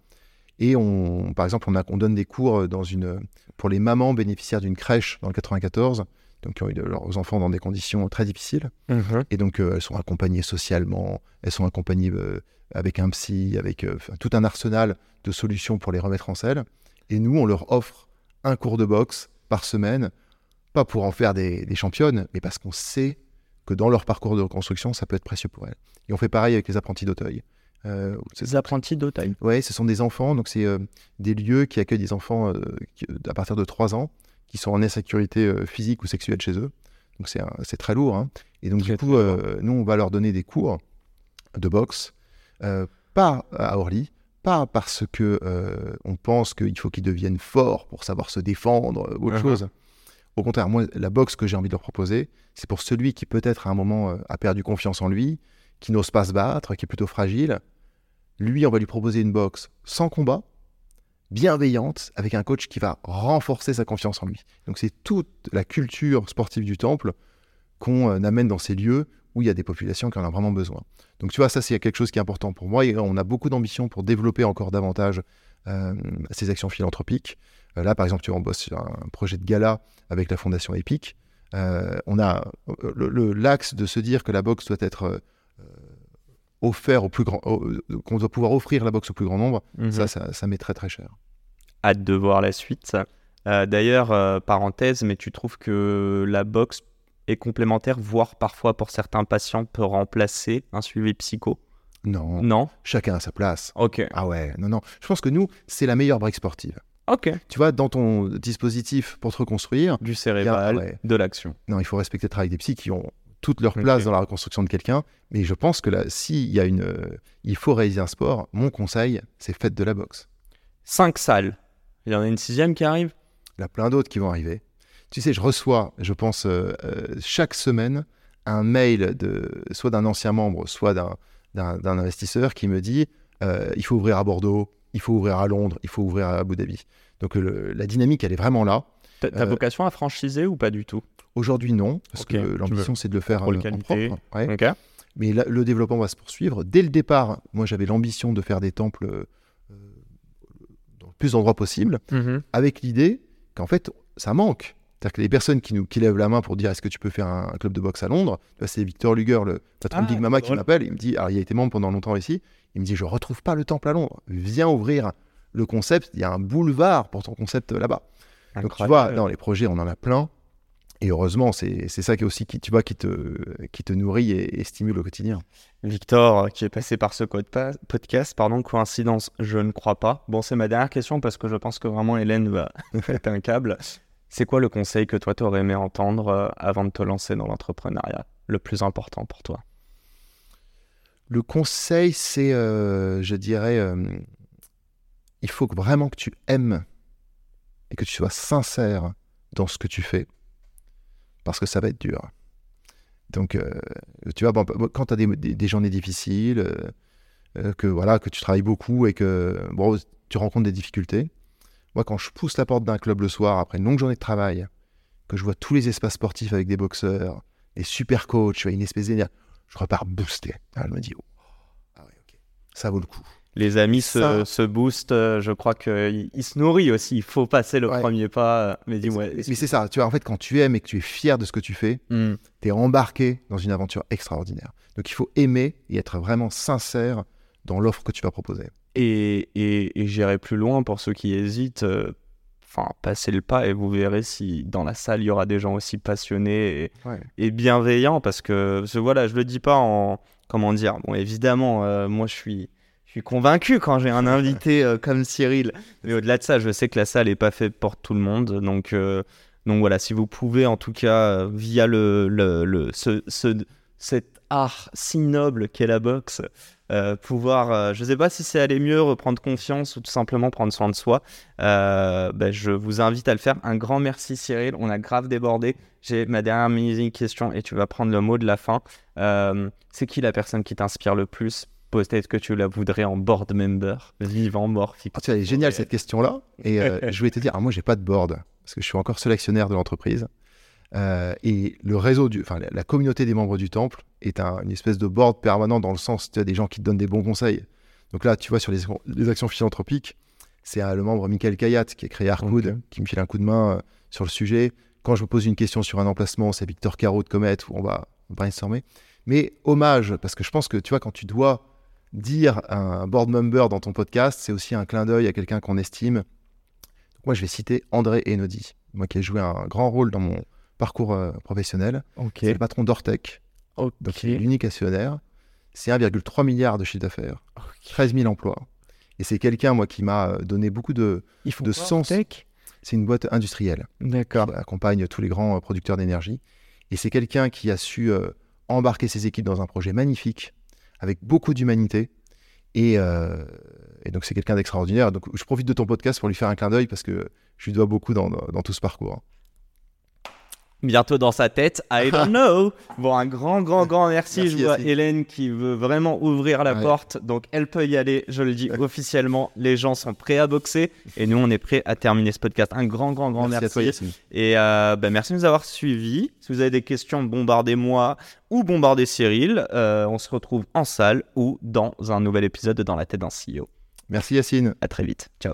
Et on, par exemple, on, a, on donne des cours dans une, pour les mamans bénéficiaires d'une crèche dans le 94, donc qui ont eu de- leurs enfants dans des conditions très difficiles. Mhm. Et donc, euh, elles sont accompagnées socialement, elles sont accompagnées euh, avec un psy, avec euh, tout un arsenal de solutions pour les remettre en selle. Et nous, on leur offre un cours de boxe par semaine, pas pour en faire des, des championnes, mais parce qu'on sait que dans leur parcours de reconstruction, ça peut être précieux pour elles. Et on fait pareil avec les apprentis d'Auteuil. Euh, Des apprentis d'Auteuil. Ouais, ce sont des enfants, donc c'est euh, des lieux qui accueillent des enfants euh, qui- à partir de 3 ans qui sont en insécurité physique ou sexuelle chez eux. Donc c'est très lourd. hein. Et donc du coup, nous, on va leur donner des cours de boxe, pas à Orly, pas parce que euh, on pense qu'il faut qu'ils deviennent forts pour savoir se défendre ou autre Mhm. chose. Au contraire, moi, la boxe que j'ai envie de leur proposer, c'est pour celui qui peut-être à un moment euh, a perdu confiance en lui, qui n'ose pas se battre, qui est plutôt fragile. Lui, on va lui proposer une boxe sans combat, bienveillante, avec un coach qui va renforcer sa confiance en lui. Donc c'est toute la culture sportive du temple qu'on euh, amène dans ces lieux où il y a des populations qui en ont vraiment besoin. Donc tu vois, ça c'est quelque chose qui est important pour moi et on a beaucoup d'ambition pour développer encore davantage euh, ces actions philanthropiques. Euh, là, par exemple, tu vois, on bosse sur un projet de gala avec la Fondation EPIC. Euh, on a l'axe de se dire que la boxe doit être euh, euh, offert au plus grand, qu'on doit pouvoir offrir la boxe au plus grand nombre. Mhm. Ça, ça, ça m'est très très cher. Hâte de voir la suite. Euh, D'ailleurs, euh, parenthèse, mais tu trouves que la boxe est complémentaire, voire parfois pour certains patients peut remplacer un suivi psycho? Non, Non? Chacun à sa place. Ok. Ah ouais, non, non. Je pense que nous, c'est la meilleure brique sportive. Ok. Tu vois, dans ton dispositif pour te reconstruire, Du cérébral, ouais. de l'action. non, il faut respecter le travail des psys qui ont toute leur place dans la reconstruction de quelqu'un. Mais je pense que là, s'il y a une, euh, il faut réaliser un sport, mon conseil, c'est faites de la boxe. Cinq salles. Il y en a une sixième qui arrive? Il y en a plein d'autres qui vont arriver. Tu sais, je reçois, je pense, euh, euh, chaque semaine, un mail de soit d'un ancien membre, soit d'un, investisseur qui me dit euh, il faut ouvrir à Bordeaux, il faut ouvrir à Londres, il faut ouvrir à Abu Dhabi. Donc le- la dynamique, elle est vraiment là. T'as vocation à franchiser ou pas du tout? Aujourd'hui, non, parce que l'ambition, c'est de le faire en propre. ouais. Mais là, le développement va se poursuivre. Dès le départ, moi, j'avais l'ambition de faire des temples euh, dans le plus d'endroits possible. Mhm. avec l'idée qu'en fait, ça manque. C'est-à-dire que les personnes qui, nous, qui lèvent la main pour dire est-ce que tu peux faire un, un club de boxe à Londres, c'est Victor Luger, le patron Ah, de Big Mama, qui m'appelle. Il me dit, alors il a été membre pendant longtemps ici, il me dit, je retrouve pas le temple à Londres. Viens ouvrir le concept. Il y a un boulevard pour ton concept là-bas. Donc tu vois, dans les projets, on en a plein. Et heureusement, c'est ça qui est aussi qui, tu vois, qui, te, qui te nourrit et, et stimule au quotidien. Victor, euh, qui est passé par ce podcast, pardon, coïncidence, je ne crois pas. Bon, c'est ma dernière question parce que je pense que vraiment Hélène va péter un câble. C'est quoi le conseil que toi t'aurais aimé entendre euh, avant de te lancer dans l'entrepreneuriat Le plus important pour toi? Le conseil, c'est, euh, je dirais, euh, il faut vraiment que tu aimes et que tu sois sincère dans ce que tu fais, parce que ça va être dur. Donc, tu vois, quand tu as des, journées difficiles, que voilà, que tu travailles beaucoup et que tu rencontres des difficultés. Moi, quand je pousse la porte d'un club le soir après une longue journée de travail, que je vois tous les espaces sportifs avec des boxeurs, des super coachs, une espèce d'énergie, je repars boosté. Ah, je me dis, oh, ah ouais, ok, ça vaut le coup. Les amis se, Ça- se boostent, euh, je crois qu'il il se nourrit aussi. Il faut passer le Ouais. premier pas. euh, Mais dis-moi. Mais c'est ça, tu vois, en fait, quand tu aimes et que tu es fier de ce que tu fais, Hmm. tu es embarqué dans une aventure extraordinaire. Donc il faut aimer et être vraiment sincère dans l'offre que tu vas proposer. Et, et, et j'irai plus loin pour ceux qui hésitent. euh, Enfin, passez le pas et vous verrez si dans la salle il y aura des gens aussi passionnés et, Ouais. et bienveillants. Parce que, parce que voilà, je le dis pas en. Comment dire Bon, évidemment, euh, moi je suis. Je suis convaincu quand j'ai un invité euh, comme Cyril. Mais au-delà de ça, je sais que la salle n'est pas faite pour tout le monde. Donc, euh, donc voilà, si vous pouvez, en tout cas, via le, le, le- ce, ce- cet art si noble qu'est la boxe, euh, pouvoir, euh, je ne sais pas si c'est aller mieux, reprendre confiance ou tout simplement prendre soin de soi, euh, ben, je vous invite à le faire. Un grand merci Cyril, on a grave débordé. J'ai ma dernière mini question et tu vas prendre le mot de la fin. C'est qui la personne qui t'inspire le plus? Peut-être que tu la voudrais en board member, vivant, mort, fixe. Ah, tu vois, elle est géniale Ok. cette question-là. Et je voulais te dire, alors moi, j'ai pas de board parce que je suis encore seul actionnaire de l'entreprise. Euh, et le réseau, du, enfin, la, communauté des membres du temple est un- une espèce de board permanent dans le sens, tu as des gens qui te donnent des bons conseils. Donc là, tu vois, sur les, les actions philanthropiques, c'est euh, le membre Michael Kayat qui a créé Arcwood Ok. qui me file un coup de main euh, sur le sujet. Quand je me pose une question sur un emplacement, c'est Victor Caro de Comet où on va brainstormer. Mais hommage, parce que je pense que tu vois, quand tu dois dire un board member dans ton podcast, c'est aussi un clin d'œil à quelqu'un qu'on estime. Moi, je vais citer André Enodi, moi qui ai joué un grand rôle dans mon parcours euh, professionnel. C'est le patron d'Ortec, Ok. donc il est l'unique actionnaire. C'est 1,3 milliard de chiffre d'affaires, Ok. 13 000 emplois. Et c'est quelqu'un, moi, qui m'a euh, donné beaucoup de... De quoi, sens. C'est une boîte industrielle D'accord. qui accompagne tous les grands euh, producteurs d'énergie. Et c'est quelqu'un qui a su euh, embarquer ses équipes dans un projet magnifique, avec beaucoup d'humanité. Et, euh, et donc, c'est quelqu'un d'extraordinaire. Donc, je profite de ton podcast pour lui faire un clin d'œil parce que je lui dois beaucoup dans, dans tout ce parcours. Bientôt dans sa tête, I don't know. Bon, un grand, grand, grand merci. Merci, je vois. Hélène qui veut vraiment ouvrir la Ouais. porte, donc elle peut y aller. Je le dis officiellement, les gens sont prêts à boxer et nous, on est prêts à terminer ce podcast. Un grand, grand, grand merci. à toi. Et euh, ben, merci de nous avoir suivis. Si vous avez des questions, bombardez-moi ou bombardez Cyril. Euh, on se retrouve en salle ou dans un nouvel épisode de Dans la tête d'un CEO. Merci, Yacine. À très vite. Ciao.